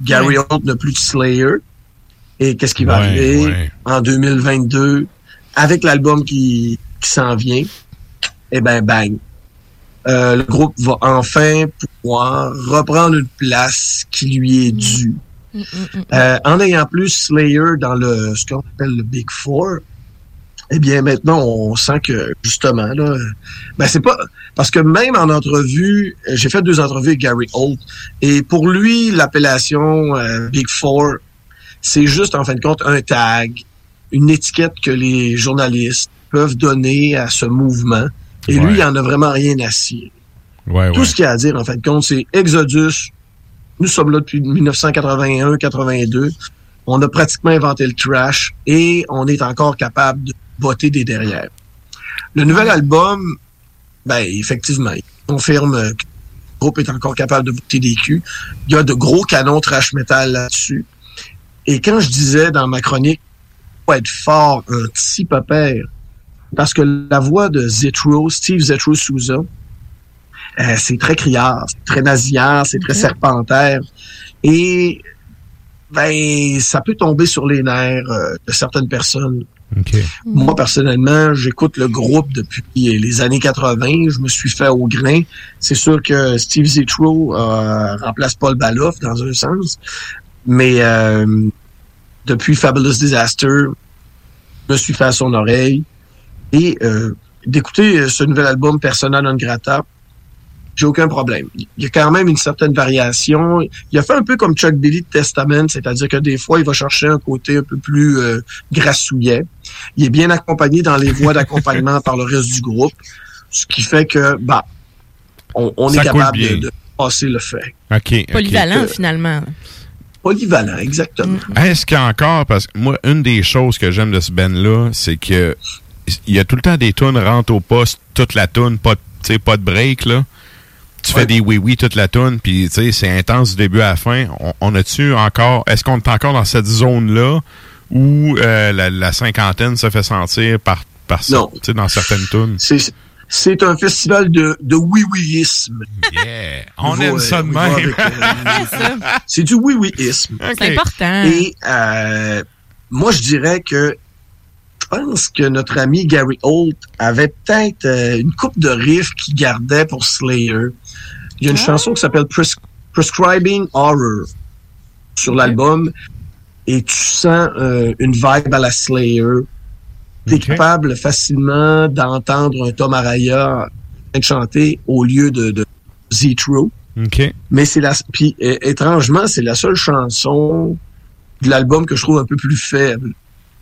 Gary Holt n'a plus de Slayer. Et qu'est-ce qui va arriver en 2022 avec l'album qui, qui s'en vient? Eh ben, bang. Euh, le groupe va enfin pouvoir reprendre une place qui lui est due. Euh, en ayant plus Slayer dans le ce qu'on appelle le Big Four, eh bien maintenant on sent que justement là, ben c'est pas parce que même en entrevue, j'ai fait deux entrevues avec Gary Holt et pour lui l'appellation euh, Big Four, c'est juste en fin de compte un tag, une étiquette que les journalistes peuvent donner à ce mouvement. Et lui, il en a vraiment rien à cirer. Ouais, Tout ce qu'il y a à dire, en fin de compte, c'est Exodus. Nous sommes là depuis 1981-82. On a pratiquement inventé le trash et on est encore capable de botter des derrière. Le nouvel album, ben, effectivement, il confirme que le groupe est encore capable de botter des culs. Il y a de gros canons trash metal là-dessus. Et quand je disais dans ma chronique, faut être fort, un petit pépère, parce que la voix de Zetro, Steve Zetro Souza, euh, c'est très criard, c'est très nasillard, c'est très serpentaire. Et ben, ça peut tomber sur les nerfs euh, de certaines personnes. Moi, personnellement, j'écoute le groupe depuis les années 80. Je me suis fait au grain. C'est sûr que Steve Zetro euh, remplace Paul Baloff dans un sens. Mais euh, depuis Fabulous Disaster, je me suis fait à son oreille. Et euh, d'écouter ce nouvel album Persona non grata, j'ai aucun problème. Il y a quand même une certaine variation. Il a fait un peu comme Chuck Billy de Testament, c'est-à-dire que des fois, il va chercher un côté un peu plus euh, grassouillet. Il est bien accompagné dans les voix d'accompagnement par le reste du groupe, ce qui fait que, bah, on, est capable bien. de, de passer le fait. OK. ok. Polyvalent, finalement. Polyvalent, exactement. Est-ce qu'encore, parce que moi, une des choses que j'aime de ce band-là, c'est que il y a tout le temps des tunes rentrent au poste, toute la tune, pas, de- tu sais, pas de break, là. Tu fais des oui-oui toute la tune, puis tu sais, c'est intense du début à la fin. On, on a-tu encore, est-ce qu'on est encore dans cette zone-là où euh, la, la cinquantaine se fait sentir par, par ça, Non. tu sais, dans certaines tunes? C'est c'est un festival de, de oui-wiisme. Yeah! On va, aime ça de même. avec, euh, c'est du oui-wiisme. C'est important. Et euh, moi, je dirais que je pense que notre ami Gary Holt avait peut-être euh, une coupe de riffs qu'il gardait pour Slayer. Il y a une chanson qui s'appelle Pres- Prescribing Horror sur l'album et tu sens euh, une vibe à la Slayer. Tu es capable facilement d'entendre un Tom Araya chanter au lieu de, de Zetro. OK. Mais c'est la puis étrangement, c'est la seule chanson de l'album que je trouve un peu plus faible.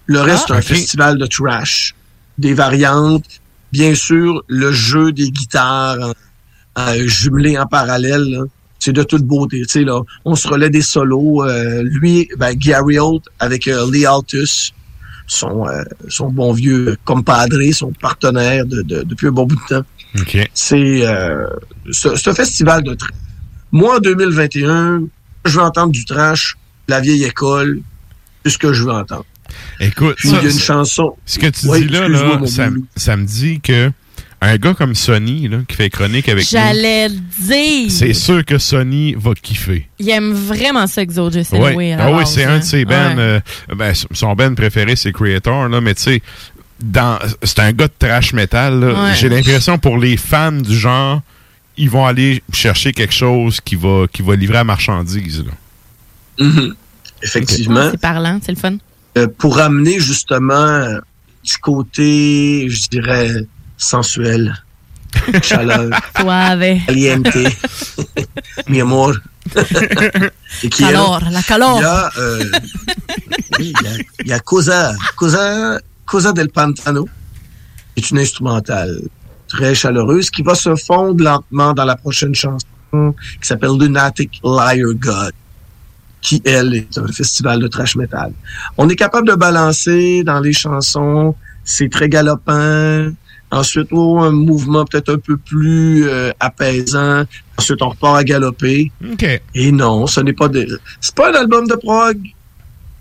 Le reste, c'est un festival de trash, des variantes, bien sûr, le jeu des guitares en- en jumelé en parallèle, là, c'est de toute beauté. Tu sais là, on se relaie des solos. euh, lui, ben, Gary Holt avec euh, Lee Altus, son euh, son bon vieux compadre, son partenaire de, de- depuis un bon bout de temps. C'est euh, ce, ce festival de trash. Moi, en 2021, je veux entendre du trash, la vieille école, c'est ce que je veux entendre. Écoute, Puis ça, il y a une c'est- chanson. Ce que tu Ouais, dis là, là ça, me dit que un gars comme Sony, là, qui fait chronique avec nous, J'allais le dire. c'est sûr que Sony va kiffer. Il aime vraiment ça. Ouais. à la Ah oui, c'est hein. un de ses bands. Ouais. euh, ben, son band préféré, c'est Creator, là, mais tu sais, dans, c'est un gars de trash metal. là. Ouais. J'ai l'impression pour les fans du genre, ils vont aller chercher quelque chose qui va, qui va livrer à marchandise. Là. Effectivement. Ah, c'est parlant, c'est le fun. Euh, pour amener justement euh, du côté, je dirais, sensuel, chaleur, Suave. caliente, mi amor. Et qui est là? Calor, la calor. Il y a, euh, oui, il y a, il y a Cosa, Cosa, Cosa del Pantano, qui est une instrumentale très chaleureuse qui va se fondre lentement dans la prochaine chanson qui s'appelle Lunatic Liar God, qui, elle, est un festival de trash metal. On est capable de balancer dans les chansons, c'est très galopant. Ensuite, oh, un mouvement peut-être un peu plus euh, apaisant. Ensuite, on repart à galoper. OK. Et non, ce n'est pas de, c'est pas un album de prog.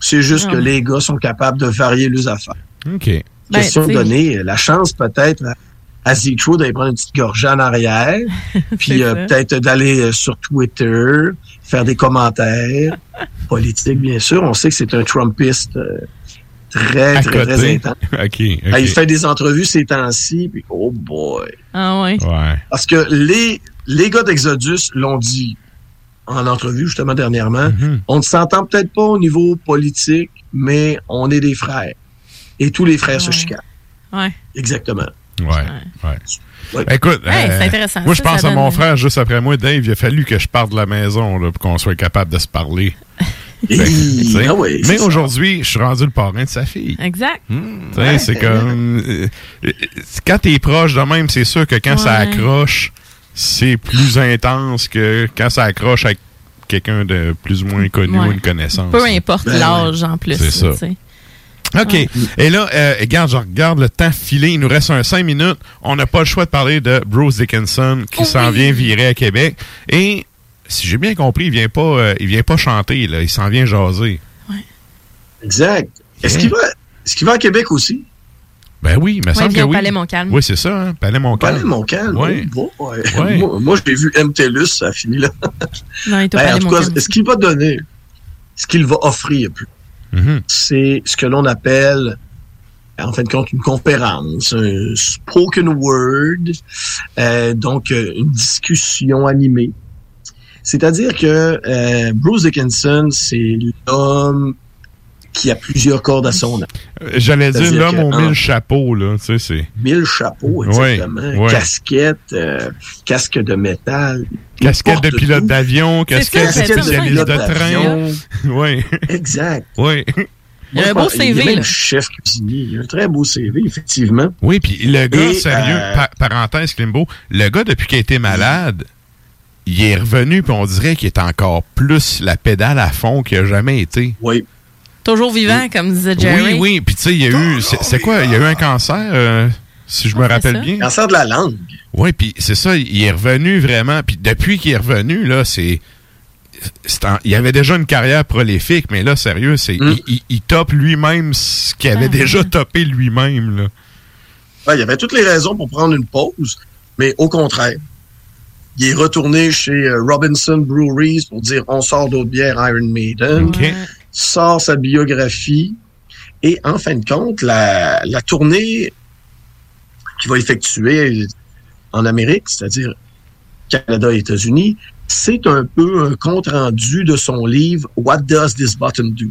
C'est juste Non. que les gars sont capables de varier les affaires. OK. Ben, Question sais- donner la chance peut-être à, Zitro d'aller prendre une petite gorgée en arrière, puis euh, peut-être d'aller euh, sur Twitter, faire des commentaires politiques, bien sûr. On sait que c'est un Trumpiste euh, très, À très, très intense. Ah, Il fait des entrevues ces temps-ci, puis oh boy. Ah ouais. Ouais. Parce que les, les gars d'Exodus l'ont dit en entrevue, justement, dernièrement. Mm-hmm. On ne s'entend peut-être pas au niveau politique, mais on est des frères. Et tous les frères se chicanent. Ouais. Exactement. Ouais. ouais. Écoute, euh, Ouais, intéressant. moi, je Ça, pense ça à mon frère juste après moi. Dave, il a fallu que je parte de la maison là, pour qu'on soit capable de se parler. Ah ouais, mais aujourd'hui, je suis rendu le parrain de sa fille. Exact. Tu sais, C'est comme. euh, euh, quand t'es proche de même, c'est sûr que quand ça Ouais. accroche, c'est plus intense que quand ça accroche avec quelqu'un de plus ou moins connu Ouais. ou une connaissance. Peu importe Ben l'âge en plus. C'est ça. OK. Et là, euh, regarde, je regarde le temps filer. Il nous reste un 5 minutes. On n'a pas le choix de parler de Bruce Dickinson qui s'en vient virer à Québec. Et si j'ai bien compris, il vient pas, euh, il vient pas chanter, là. Il s'en vient jaser. Exact. Est-ce qu'il va, est-ce qu'il va à Québec aussi? Ben oui, il me Ouais, semble il que vient au oui. Palais Montcalm. Oui, c'est ça, hein? Palais Montcalm. Palais Montcalm. Ouais. oh. Ouais. Moi, l'ai vu MTLUS, ça a fini là. Non, il est au Ben, Palais en tout cas, Montcalm. ce qu'il va donner, ce qu'il va offrir plus, Mm-hmm. c'est ce que l'on appelle, en fin de compte, une conférence, un spoken word, euh, donc euh, une discussion animée. C'est-à-dire que euh, Bruce Dickinson, c'est l'homme qui a plusieurs cordes à son arc. Euh, J'allais dire l'homme aux en- mille chapeaux, là. Tu sais, c'est. Mille chapeaux, exactement. Ouais. Casquette, euh, casque de métal. Il Casquette de pilote d'avion, casquette de spécialiste de train. Oui. Exact. Oui. Il a un beau Il CV, est même là. chef cuisinier. Il a un très beau CV, effectivement. Oui, puis le gars, Et, sérieux, euh, pa- parenthèse, Klimbo, le gars, depuis qu'il a été malade, il est revenu, puis on dirait qu'il est encore plus la pédale à fond qu'il a jamais été. Oui. Toujours vivant, comme disait Jerry. Oui, oui, puis tu sais, il y a eu, c'est quoi, il y a eu un cancer, euh, si je me rappelle bien? Cancer de la langue. Oui, puis c'est ça, il est revenu vraiment, puis depuis qu'il est revenu, là, c'est... en- il avait déjà une carrière prolifique, mais là, sérieux, c'est Mm. il, il- il top lui-même ce qu'il avait Ah, déjà ouais. topé lui-même. là. Ouais, il y avait toutes les raisons pour prendre une pause, mais au contraire. Il est retourné chez euh, Robinson Breweries pour dire on sort d'autres bières Iron Maiden, OK. Sort sa biographie et en fin de compte, la, la tournée qu'il va effectuer en Amérique, c'est-à-dire Canada et États-Unis, c'est un peu un compte-rendu de son livre What Does This Button Do?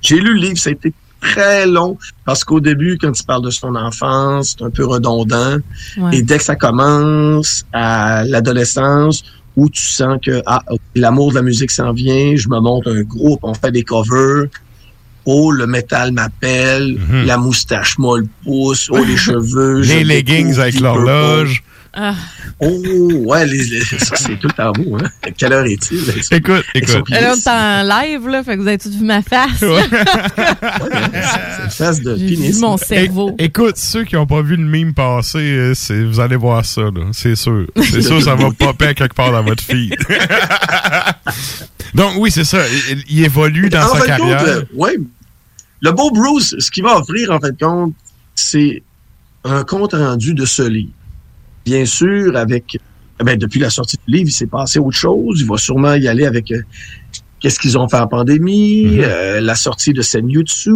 J'ai lu le livre, ça a été très long parce qu'au début, quand il parle de son enfance, c'est un peu redondant. Ouais. Et dès que ça commence à l'adolescence, où tu sens que ah, l'amour de la musique s'en vient, je me monte un groupe, on fait des covers. Oh, le métal m'appelle, Mhm. la moustache molle pousse, oh, les cheveux. Les leggings avec l'horloge. Ah. Oh, ouais, les, les- ça, c'est tout le temps beau, hein. Quelle heure est-il? Écoute, écoute. Là, on est en live, là, fait que vous avez tous vu ma face. C'est une face de pénis. mon cerveau. É- écoute, ceux qui n'ont pas vu le mime passer, euh, vous allez voir ça, là. C'est sûr. C'est sûr, ça va popper à quelque part dans votre feed. Donc, oui, c'est ça. Il, il évolue dans en sa fin de carrière. ouais. Le beau Bruce, ce qu'il va offrir, en fait, compte, c'est un compte rendu de ce livre. Bien sûr, avec, eh ben, depuis la sortie du livre, il s'est passé autre chose. Il va sûrement y aller avec euh, qu'est-ce qu'ils ont fait en pandémie, Mhm. euh, la sortie de Senjutsu,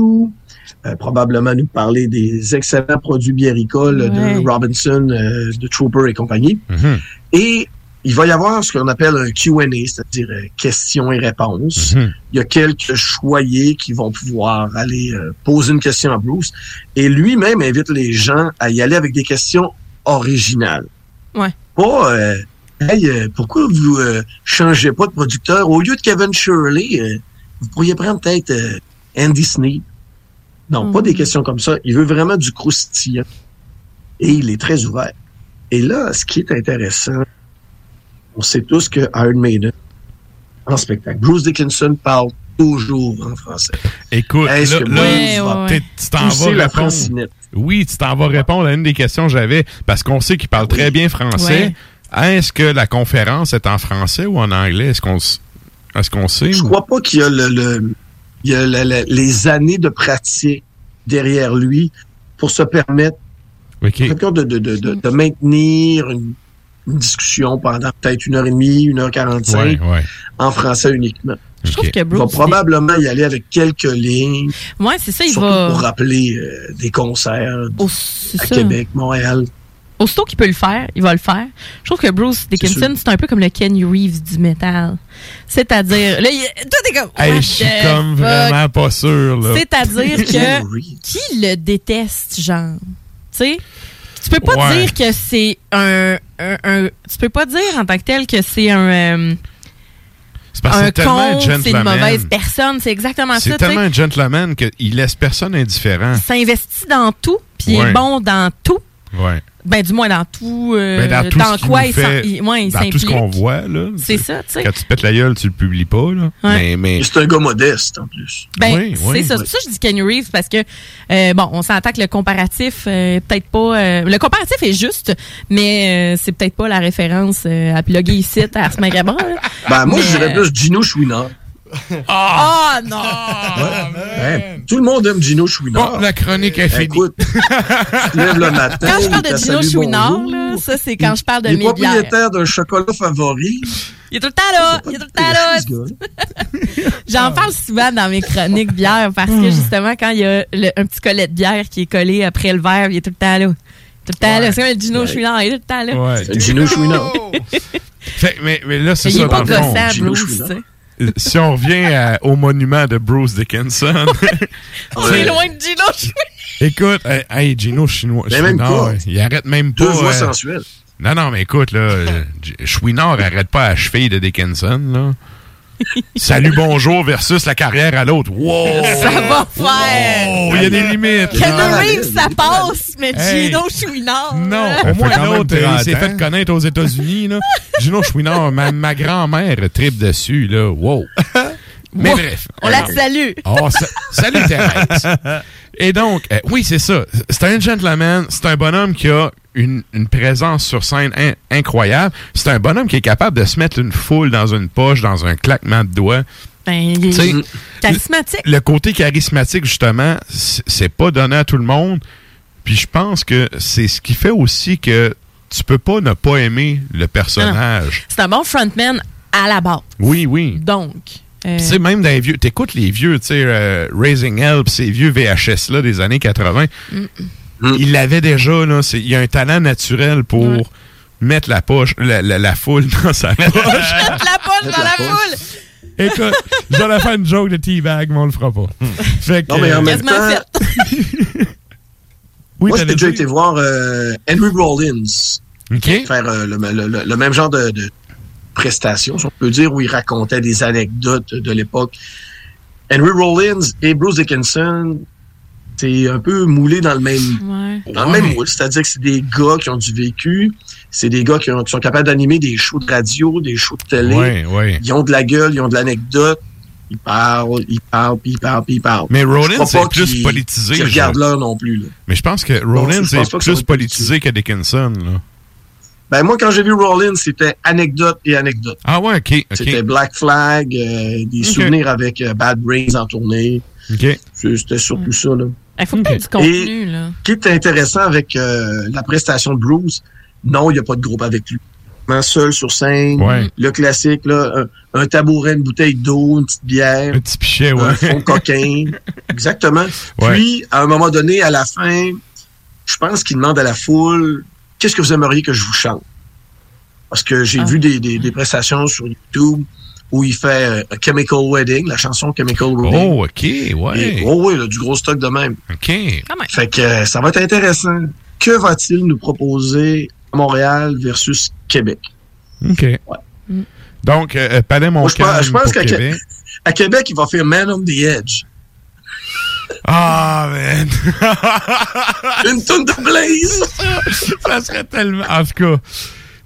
euh, probablement nous parler des excellents produits biéricoles Ouais. de Robinson, euh, de Trooper et compagnie. Mhm. Et il va y avoir ce qu'on appelle un Q&A, c'est-à-dire euh, questions et réponses. Mhm. Il y a quelques choyés qui vont pouvoir aller euh, poser une question à Bruce. Et lui-même invite les gens à y aller avec des questions originales. Ouais. Pas, euh, hey, euh, pourquoi vous euh, changez pas de producteur? Au lieu de Kevin Shirley, euh, vous pourriez prendre peut-être euh, Andy Sneap. Non, pas des questions comme ça. Il veut vraiment du croustillant. Et il est très ouvert. Et là, ce qui est intéressant, on sait tous que Iron Maiden, en spectacle, Bruce Dickinson parle toujours en français. Écoute, Est-ce là, que là, tu t'en vas la francinette? Oui, tu t'en vas répondre à une des questions que j'avais, parce qu'on sait qu'il parle très bien français. Est-ce que la conférence est en français ou en anglais? Est-ce qu'on est-ce qu'on sait? Je crois pas qu'il y a, le, le- il y a le- le- les années de pratique derrière lui pour se permettre de, de, de, de, de maintenir une, une discussion pendant peut-être une heure et demie, une heure quarante-cinq, Ouais, ouais. en français uniquement. Je trouve que Il va Bruce. probablement y aller avec quelques lignes, Ouais, c'est ça, il va. pour rappeler euh, des concerts c'est à ça. Québec, Montréal. Aussitôt qu'il peut le faire, il va le faire. Je trouve que Bruce Dickinson, c'est un peu comme le Kenny Reeves du métal. C'est-à-dire, là, il- toi, t'es comme. Hey, je suis comme vraiment pas sûr, là. C'est-à-dire que qui le déteste, genre? Tu sais? Tu peux pas Ouais. dire que c'est un, un, un- Tu peux pas dire en tant que tel que c'est un. euh, C'est parce que un c'est tellement un c'est une gentleman. mauvaise personne. C'est exactement ça. C'est tellement un gentleman qu'il laisse personne indifférent. Il s'investit dans tout, puis il Ouais. est bon dans tout. Ouais. Ben, du moins dans tout. euh, Ben, dans tout ce qui quoi il fait- s'en- il, ouais, il dans tout ce qu'on voit, là. C'est ça, tu sais. Quand tu te pètes la gueule, tu le publies pas, là. Ouais. Mais, mais... C'est un gars modeste, en plus. Ben, Oui, c'est oui. ça. C'est pour ça que je dis Kenny Reeves parce que, euh, bon, on s'entend que le comparatif, euh, peut-être pas. euh, le comparatif est juste, mais euh, c'est peut-être pas la référence euh, à plugger ici à Ars Macabre. là. Ben, moi, Mais, je dirais plus Gino Chouinard. Ah non! Ouais. Tout le monde aime Gino Chouinard. Bon, la chronique est finie. Écoute, tu te lèves le matin. Quand je parle de Gino Chouinard, là, ça, c'est quand je parle de Il est mes bières. propriétaire d'un chocolat favori. Il est tout le temps là! Il est tout le temps là! J'en parle souvent dans mes chroniques bières parce que justement, quand il y a le- un petit collet de bière qui est collé après le verre, il est tout le temps là. Tout le temps là. C'est comme le Gino Ouais. Chouinard, il est tout le temps là. Ouais. C'est Gino Chouinard. Fait- mais, mais là, c'est Mais il ça, est pas dans le fond. gossant, Gino Bruce, Chouinard. Si on revient à- au monument de Bruce Dickinson, On est loin de Gino Chouinard. écoute, hey, hey, Gino Chinois, Chouinard, il arrête même pas. Deux voix euh, sensuelles. Non, non, mais écoute, là, Chouinard arrête pas à la cheville de Dickinson, là. Salut, bonjour versus la carrière à l'autre. Wow! Ça va faire! Oh, il y a des limites. Ah, Reeves, ça passe, mais Hey. Gino Chouinard. Non, au moins l'autre, 30 il s'est fait connaître aux États-Unis. là. Gino Chouinard, ma, ma grand-mère tripe dessus. Là. Wow. Mais Wow. bref. On la salue. Oh, sa- salut Thérèse. Et donc, euh, oui, c'est ça. C'est un gentleman. C'est un bonhomme qui a une, une présence sur scène in- incroyable. C'est un bonhomme qui est capable de se mettre une foule dans une poche, dans un claquement de doigts. Ben, il est charismatique. Le côté charismatique, justement, c'est pas donné à tout le monde. Puis je pense que c'est ce qui fait aussi que tu peux pas ne pas aimer le personnage. C'est un bon frontman à la base. Oui, oui. Donc. euh, Tu sais, même dans les vieux, t'écoutes les vieux, tu sais, euh, Raising Hell, pis ces vieux VHS-là des années 80, il l'avait déjà, là. c'est- Il a un talent naturel pour Ouais. mettre la poche, la, la- la foule dans sa poche. Mettre la poche dans la foule. Écoute, j'allais faire une joke de teabag, mais on le fera pas. Fait que, Non, mais en euh, même temps, fait. oui, moi, j'ai déjà été voir euh, Henry Rollins faire euh, le, le- le- le même genre de, de prestation, si on peut dire, où il racontait des anecdotes de l'époque. Henry Rollins et Bruce Dickinson, c'est un peu moulé dans le même Ouais. dans le même moule, c'est-à-dire que c'est des gars qui ont du vécu, c'est des gars qui, ont- qui sont capables d'animer des shows de radio, des shows de télé. Ouais, ouais. Ils ont de la gueule, ils ont de l'anecdote. Ils parlent, ils parlent, puis ils parlent, puis ils parlent. Mais Rollins, c'est pas plus politisé, je- regardent l'heure non plus. Là. Mais je pense que Rollins est plus politisé que Dickinson, là. Ben moi, quand j'ai vu Rollins, c'était anecdote et anecdote. Ah ouais, OK. C'était Black Flag, euh, des souvenirs avec euh, Bad Brains en tournée. C'était surtout ça. Là. Il faut peut-être du contenu, là. Ce qui est intéressant avec euh, la prestation de Bruce, non, il n'y a pas de groupe avec lui. Un seul sur scène, Ouais. le classique, là, un, un tabouret, une bouteille d'eau, une petite bière, Un petit pichet, ouais. un fond cocaïne. Exactement. Ouais. Puis, à un moment donné, à la fin, je pense qu'il demande à la foule Qu'est-ce que vous aimeriez que je vous chante Parce que j'ai Ah. vu des, des, des prestations sur YouTube où il fait euh, A Chemical Wedding, la chanson Chemical Wedding. Oh, OK, ouais. Et- oh oui, là, du gros stock de même. OK. Fait que euh, ça va être intéressant. Que va-t-il nous proposer à Montréal versus Québec? OK. Donc, euh, Palais je pense, Montcalm je pense pour qu'à Québec. Québec. à Québec, il va faire Man on the Edge. Ah, man! Une tonne de Blaze! ça serait tellement... En tout cas.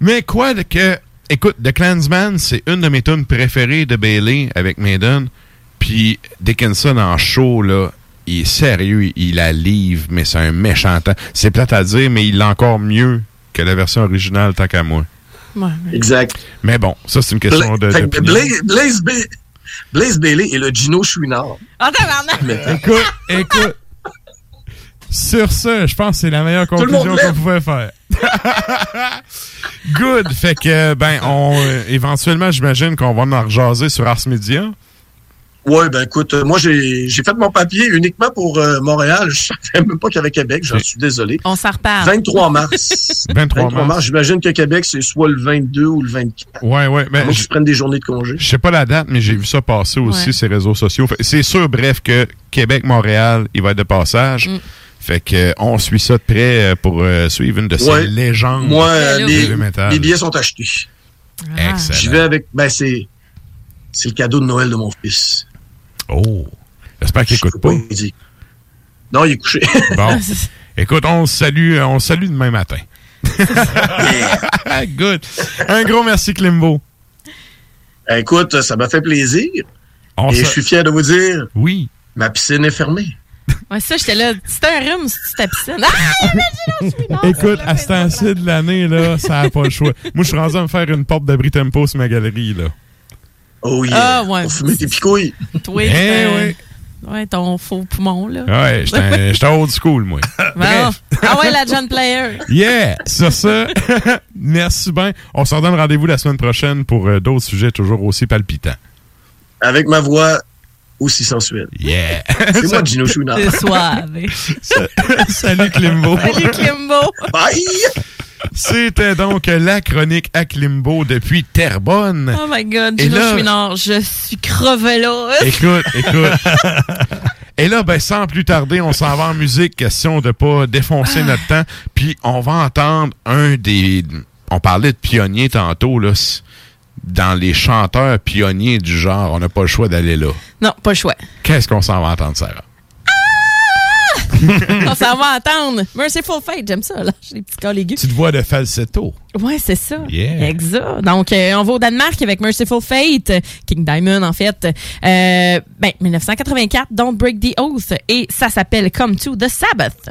Mais quoi de que... Écoute, The Clansman, c'est une de mes tunes préférées de Bailey avec Maiden. Puis Dickinson en show, là, il est sérieux, il, il la livre, mais c'est un méchant temps. C'est plate à dire, mais il l'a encore mieux que la version originale, tant qu'à moi. Ouais. Exact. Mais bon, ça, c'est une question de... Ba- Blaze Bailey est le Gino Chouinard. Ah, tabarnak! Écoute, écoute. Sur ce, je pense que c'est la meilleure conclusion qu'on pouvait faire. Good. Fait que, ben, on, euh, éventuellement, j'imagine qu'on va en rejaser sur Ars Media. Oui, ben écoute, euh, moi j'ai j'ai fait mon papier uniquement pour euh, Montréal. Je savais même pas qu'il y avait Québec, j'en suis désolé. On s'en reparle. 23 mars. 23 mars. J'imagine que Québec, c'est soit le 22 ou le 24. Ouais, ouais. Mais Ben, je prenne des journées de congé. Je sais pas la date, mais j'ai vu ça passer aussi Ouais. sur les réseaux sociaux. C'est sûr, bref, que Québec-Montréal, il va être de passage. Mm. Fait que euh, on suit ça de près euh, pour euh, suivre une de ces Ouais. légendes. Moi, les, billets sont achetés. Excellent. J'y vais avec. Ben, c'est. C'est le cadeau de Noël de mon fils. Oh. J'espère qu'il écoute pas. Non, il est couché. Bon. Écoute, on se salue, on salue demain matin. Good. Un gros merci, Klimbo. Écoute, ça m'a fait plaisir. On et se- je suis fier de vous dire. Oui. Ma piscine est fermée. Ouais, ça, j'étais là. C'était un rhume, c'est ta piscine? Ah, imagine, je suis mort. Écoute, à ce temps-ci de l'année, là, ça n'a pas le choix. Moi, je suis rendu à me faire une porte d'abri tempo sur ma galerie, là. Oh Ah, ouais. Pour fumer tes picouilles. Toi, Eh ouais. Ouais, ton faux poumon, là. Ouais, j'étais old school, moi. Bon. Ah ouais, la John Player. Yeah! Sur ça, merci bien. On se redonne rendez-vous la semaine prochaine pour euh, d'autres sujets toujours aussi palpitants. Avec ma voix aussi sensuelle. Yeah! C'est moi, Gino Chouinard. C'est suave. Salut, Klimbo. Salut, Klimbo. Bye! C'était donc la chronique à Klimbo depuis Terrebonne. Oh my God, Gino là- Chouinard, je suis crevé là. Écoute, écoute. Et là, ben, sans plus tarder, on s'en va en musique, question de pas défoncer notre temps. Puis on va entendre un des. On parlait de pionniers tantôt, là. Dans les chanteurs pionniers du genre, on n'a pas le choix d'aller là. Non, pas le choix. Qu'est-ce qu'on s'en va entendre, Sarah? On s'en va entendre. Merciful Fate, j'aime ça, là. J'ai des petits calls aigus. Petite voix de falsetto. Ouais, c'est ça. Yeah. Exact. Donc, euh, on va au Danemark avec Merciful Fate, King Diamond, en fait. Euh, ben, 1984, Don't Break the Oath. Et ça s'appelle Come to the Sabbath.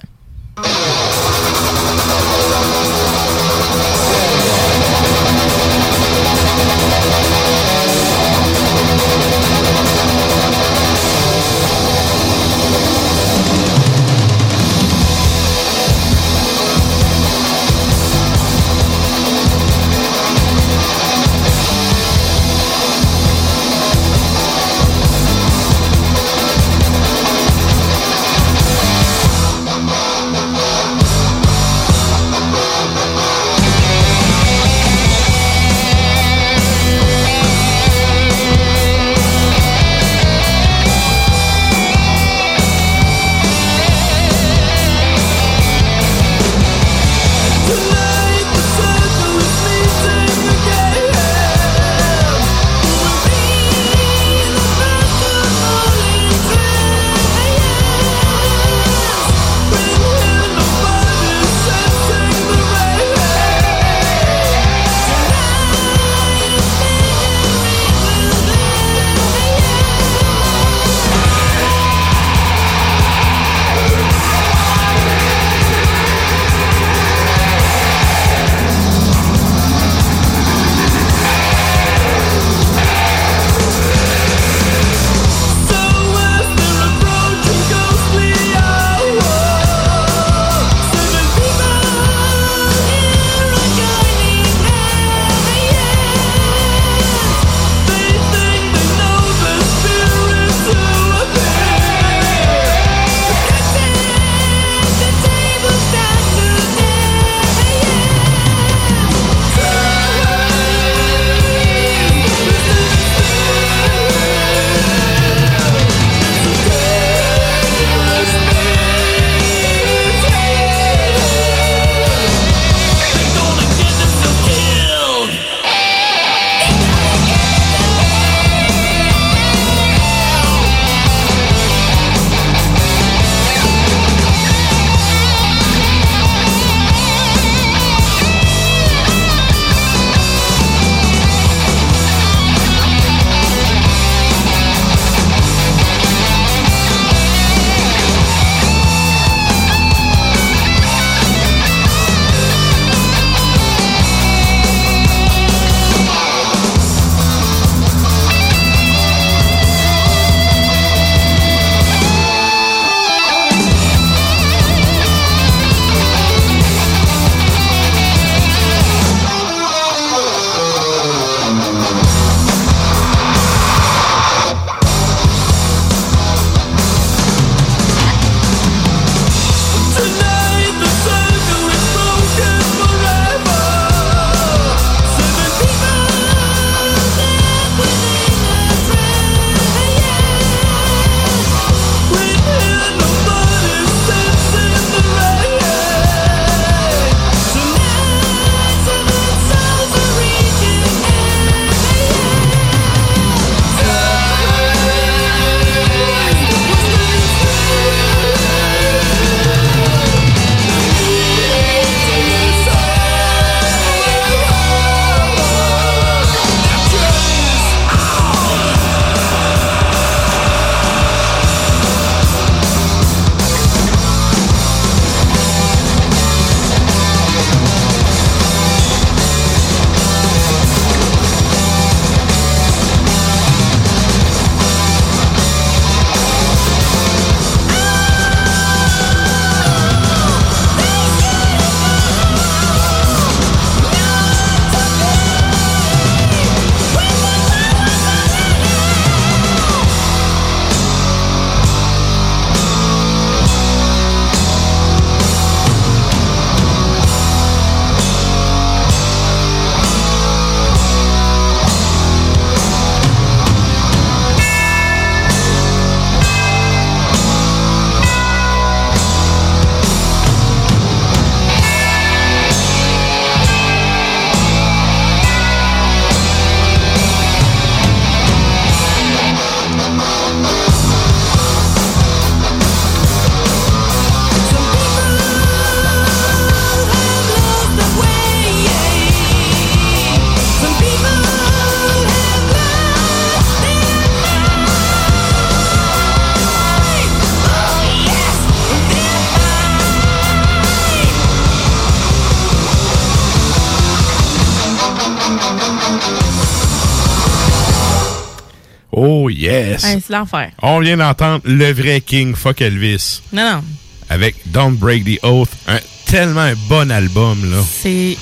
Hey, c'est l'enfer. On vient d'entendre le vrai King Fuck Elvis Non, non. avec Don't Break the Oath. Un, tellement un bon album, là. C'est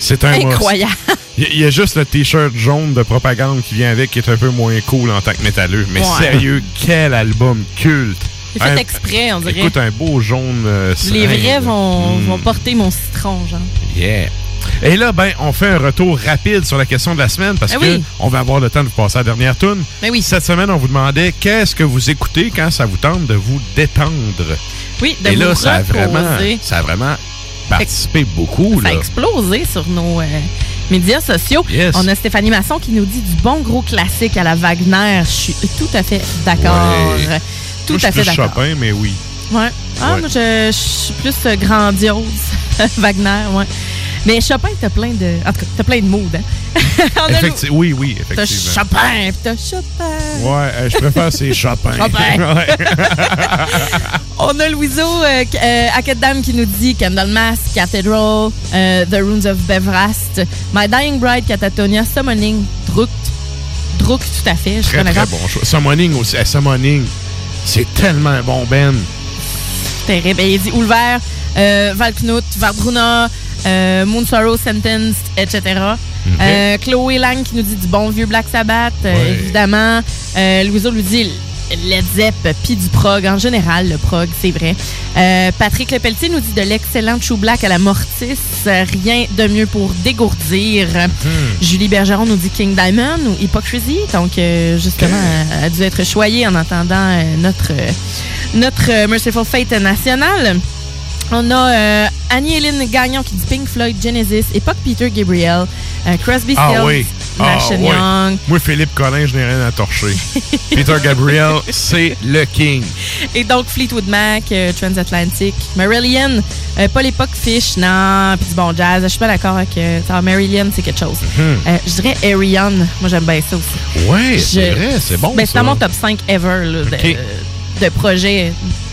C'est un incroyable. Il y, a- juste le t-shirt jaune de propagande qui vient avec qui est un peu moins cool en tant que métalleux. Mais Ouais. sérieux, quel album culte! C'est fait exprès, on dirait. Écoute, un beau jaune. euh, Les vrais vont, Mm. vont porter mon citron, genre. Yeah. Et là, ben, on fait un retour rapide sur la question de la semaine parce Ah que oui. on va avoir le temps de passer à la dernière tune. Mais oui. Cette semaine, on vous demandait qu'est-ce que vous écoutez quand ça vous tente de vous détendre. Oui, de Et là, vous ça a vraiment, reposer. ça a vraiment participé beaucoup. Ça a explosé sur nos euh, médias sociaux. Yes. On a Stéphanie Masson qui nous dit du bon gros classique à la Wagner. Je suis tout à fait d'accord. Ouais. Tout Moi, à suis fait d'accord. Chopin, mais oui. Ouais. Ah, Ouais. moi, je, je suis plus grandiose. Wagner, ouais. Mais Chopin, t'as plein de. En tout cas, t'as plein de moods, hein? Effecti- oui, oui, T'as effectivement. Chopin, pis t'as Chopin. Ouais, euh, je préfère c'est Chopin. Chopin. Ouais. On a Louiseau euh, qui- euh, Akedam qui nous dit Candlemas, Cathedral, euh, The Runes of Bevrast, My Dying Bride, Catatonia, Summoning, Drukt. Drukt, tout à fait. Je Très, très bon choix. Summoning aussi. eh, Summoning, c'est tellement bon Ben. Terrible. Et il dit Ulver, euh, Valknut, Varbruna, euh, Moon Sorrow, Sentenced, etc. Euh, Chloé Lang qui nous dit du bon vieux Black Sabbath, euh, évidemment. Euh, Louiseau nous dit Led Zepp, puis du prog en général, le prog, c'est vrai. Euh, Patrick Lepelletier nous dit de l'excellent Chou Black à la Mortis, rien de mieux pour dégourdir. Julie Bergeron nous dit King Diamond ou Hypocrisy, donc euh, justement, a dû être choyée en entendant euh, notre, notre Merciful Fate national. On a euh, Annie-Hélène Gagnon qui dit Pink Floyd, Genesis, Époque Peter Gabriel, euh, Crosby, Ah Stills, oui. Ah oui. Young. Moi, Philippe Collin, je n'ai rien à torcher. Peter Gabriel, c'est le king. Et donc Fleetwood Mac, euh, Transatlantic, Marillion, pas l'époque Fish, non, puis du bon jazz. Je suis pas d'accord avec ça. Marillion, c'est quelque chose. Mhm. Je dirais Arion. Moi, j'aime bien ça aussi. Ouais, c'est vrai, c'est bon. Ben, c'est dans mon top 5 ever là, de, de projets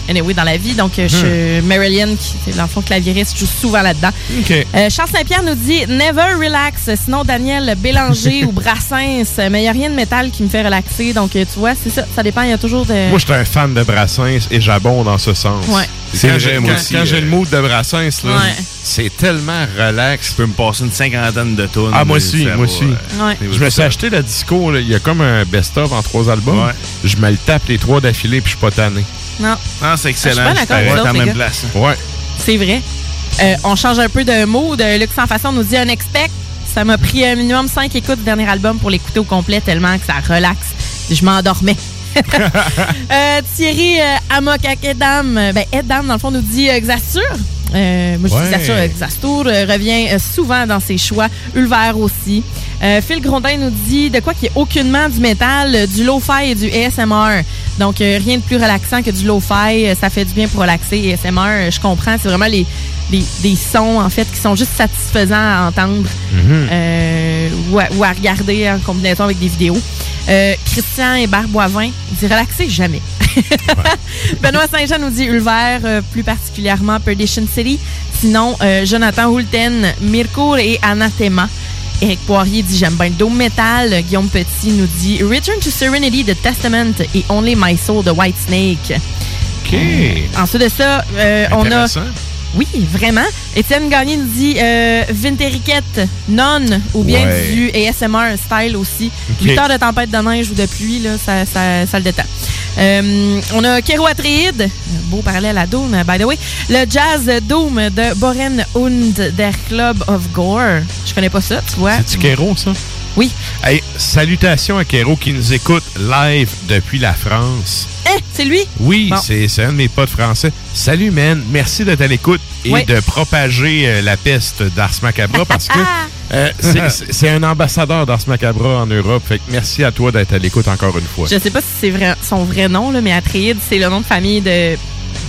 anyway, dans la vie. Donc, euh, je, Marillion, qui est dans le fond claviériste, joue souvent là-dedans. OK. Euh, Charles Saint-Pierre nous dit Never relax. Sinon, Daniel Bélanger ou Brassens. Mais il n'y a rien de métal qui me fait relaxer. Donc, euh, tu vois, c'est ça. Ça dépend. Il y a toujours de. Moi, j'étais un fan de Brassens et j'abonde dans ce sens. Ouais. C'est vrai, moi aussi, Quand j'ai le mood de Brassens, là, Ouais. c'est tellement relax. Je peux me passer une cinquantaine de tonnes. Ah, moi aussi, moi aussi. euh, Ouais. Je me suis acheté la disco, il y a comme un best-of en trois albums. Ouais. Je me le tape les trois d'affilée puis je suis pas tanné. Non, Ah, c'est excellent. Je suis pas d'accord même gars. place. Ouais. c'est vrai. Euh, on change un peu de mood. Luc Sans Façon nous dit un expect. Ça m'a pris un minimum 5 écoutes du dernier album pour l'écouter au complet tellement que ça relaxe. Je m'endormais. Euh, Thierry euh, Amokak Edam, euh, ben Edam dans le fond nous dit euh. Euh, moi je Ouais. dis Exastur euh, revient euh, souvent dans ses choix. Ulver aussi. Euh, Phil Grondin nous dit de quoi qu'il n'y ait aucunement du métal, euh, du lo-fi et du ASMR. Donc euh, rien de plus relaxant que du lo-fi. Ça fait du bien pour relaxer. ASMR, je comprends, c'est vraiment les, les- des sons en fait qui sont juste satisfaisants à entendre euh, ou, à, ou à regarder en combinaison avec des vidéos. Christian Hébert Boivin dit relaxer jamais. Benoît Saint-Jean nous dit Ulver, plus particulièrement Perdition City. Sinon, Jonathan Hulten, Mirko et Anathema. Eric Poirier dit J'aime bien le Dome Metal. Guillaume Petit nous dit Return to Serenity de Testament et Only My Soul de Whitesnake. OK. Ensuite de ça, euh, on a. Oui, vraiment. Étienne Gagné nous dit euh, Vinteriquette, Non, ou bien Ouais. du ASMR style aussi. Ok. 8 heures de tempête de neige ou de pluie, là, ça, ça, ça le détend. Euh, on a Kero Atreides, beau parallèle à Doom, by the way. Le jazz Doom de Boren und der Club of Gore. Je connais pas ça, tu vois. C'est-tu Kéro, ça? Oui. Hey, salutations à Kéro qui nous écoute live depuis la France. Eh, c'est lui? Oui, Bon. c'est c'est un de mes potes français. Salut, man. Merci d'être à l'écoute et de propager euh, la peste d'Ars Macabra parce que euh, c'est- un ambassadeur d'Ars Macabra en Europe. Fait que merci à toi d'être à l'écoute encore une fois. Je sais pas si c'est vrai, son vrai nom, là, mais Atreides, c'est le nom de famille de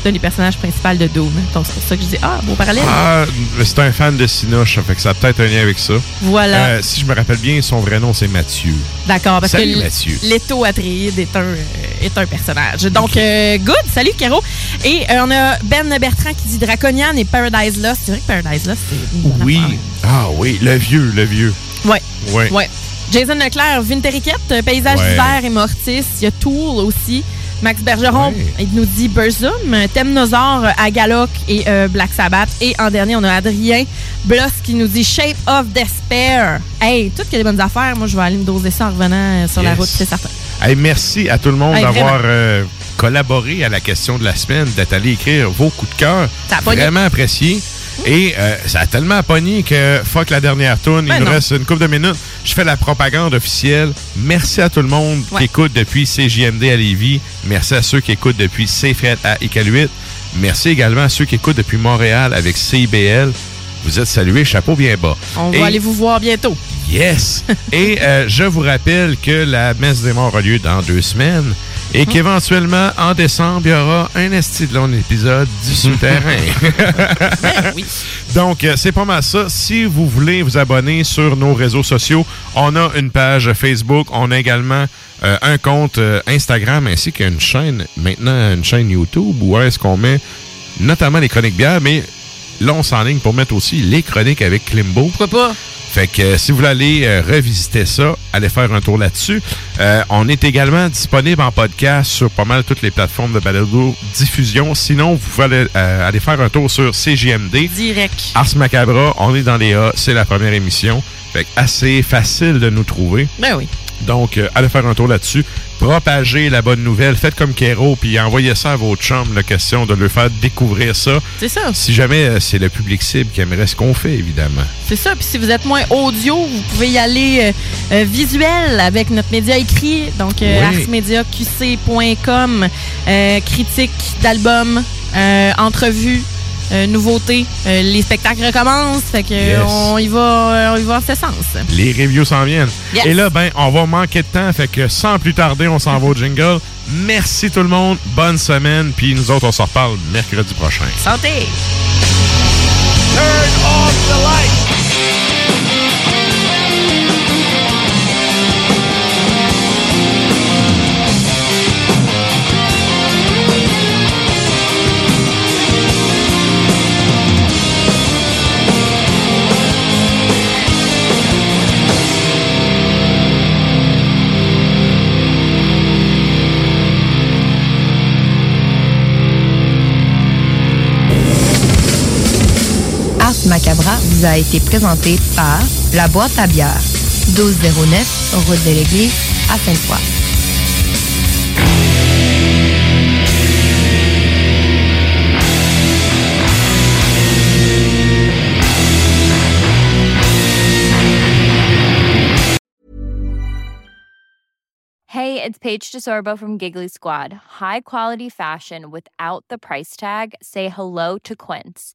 d'un des personnages principaux de Doom. Donc c'est pour ça que je dis Ah, beau parallèle. Ah, c'est un fan de Sinoche, fait que ça a peut-être un lien avec ça. Voilà. Euh, si je me rappelle bien, son vrai nom, c'est Mathieu. D'accord, parce Salut, que. Leto Atreides est un, euh, est un personnage. Donc, euh, good. Salut, Caro. Et euh, on a Ben Bertrand qui dit Draconian et Paradise Lost. C'est vrai que Paradise Lost, c'est Oui. Ah oui, le vieux, le vieux. Ouais. Ouais. Ouais. Jason Leclerc, Vinteriquette, Paysage Ouais. d'hiver et Mortis. Il y a Tool aussi. Max Bergeron, il nous dit Burzum, Temnosaur, Agaloc et euh, Black Sabbath. Et en dernier, on a Adrien Bloss qui nous dit Shape of Despair. Hey, toutes les bonnes affaires. Moi, je vais aller me doser ça en revenant euh, sur la route, c'est certain. Hey, merci à tout le monde Hey, d'avoir euh, collaboré à la question de la semaine, d'être allé écrire vos coups de cœur. Vraiment apprécié. Et euh, ça a tellement pogné que fuck la dernière tourne. Ben il nous non. reste une couple de minutes. Je fais la propagande officielle. Merci à tout le monde Ouais. qui écoute depuis CJMD à Lévis. Merci à ceux qui écoutent depuis CFRET à Iqaluit. Merci également à ceux qui écoutent depuis Montréal avec CIBL. Vous êtes salués, chapeau bien bas. On Et- va aller vous voir bientôt. Yes! Et euh, je vous rappelle que la messe des morts a lieu dans deux semaines et qu'éventuellement, en décembre, il y aura un esti de long épisode du souterrain. Donc, euh, c'est pas mal ça. Si vous voulez vous abonner sur nos réseaux sociaux, on a une page Facebook, on a également euh, un compte euh, Instagram ainsi qu'une chaîne, maintenant une chaîne YouTube où est-ce qu'on met notamment les chroniques bières, mais là, on s'enligne pour mettre aussi les chroniques avec Klimbo. Pourquoi pas? Fait que euh, si vous voulez aller euh, revisiter ça, allez faire un tour là-dessus. Euh, on est également disponible en podcast sur pas mal toutes les plateformes de balado diffusion. Sinon, vous pouvez aller, euh, aller faire un tour sur CGMD. Direct. Ars Macabra, on est dans les A, c'est la première émission. Fait que assez facile de nous trouver. Ben oui. Donc, euh, allez faire un tour là-dessus. Propagez la bonne nouvelle. Faites comme Kero, puis envoyez ça à vos chums, la question de leur faire découvrir ça. C'est ça. Si jamais euh, c'est le public cible qui aimerait ce qu'on fait, évidemment. C'est ça. Puis si vous êtes moins audio, vous pouvez y aller euh, visuel avec notre média écrit. Donc, Oui. arsmediaqc.com. critique d'albums, entrevues, euh, nouveautés. Euh, les spectacles recommencent. Fait que Yes. on y va, euh, on y va en ce sens. Les reviews s'en viennent. Yes. Et là, ben, on va manquer de temps, fait que sans plus tarder, on s'en va au jingle. Merci tout le monde, bonne semaine, puis nous autres, on se reparle mercredi prochain. Santé! Turn off the light. Vous a été présenté par La Boîte à bière, 1209, route de l'église, à Sainte-Foy. Hey, it's Paige DeSorbo from Giggly Squad. High quality fashion without the price tag. Say hello to Quince.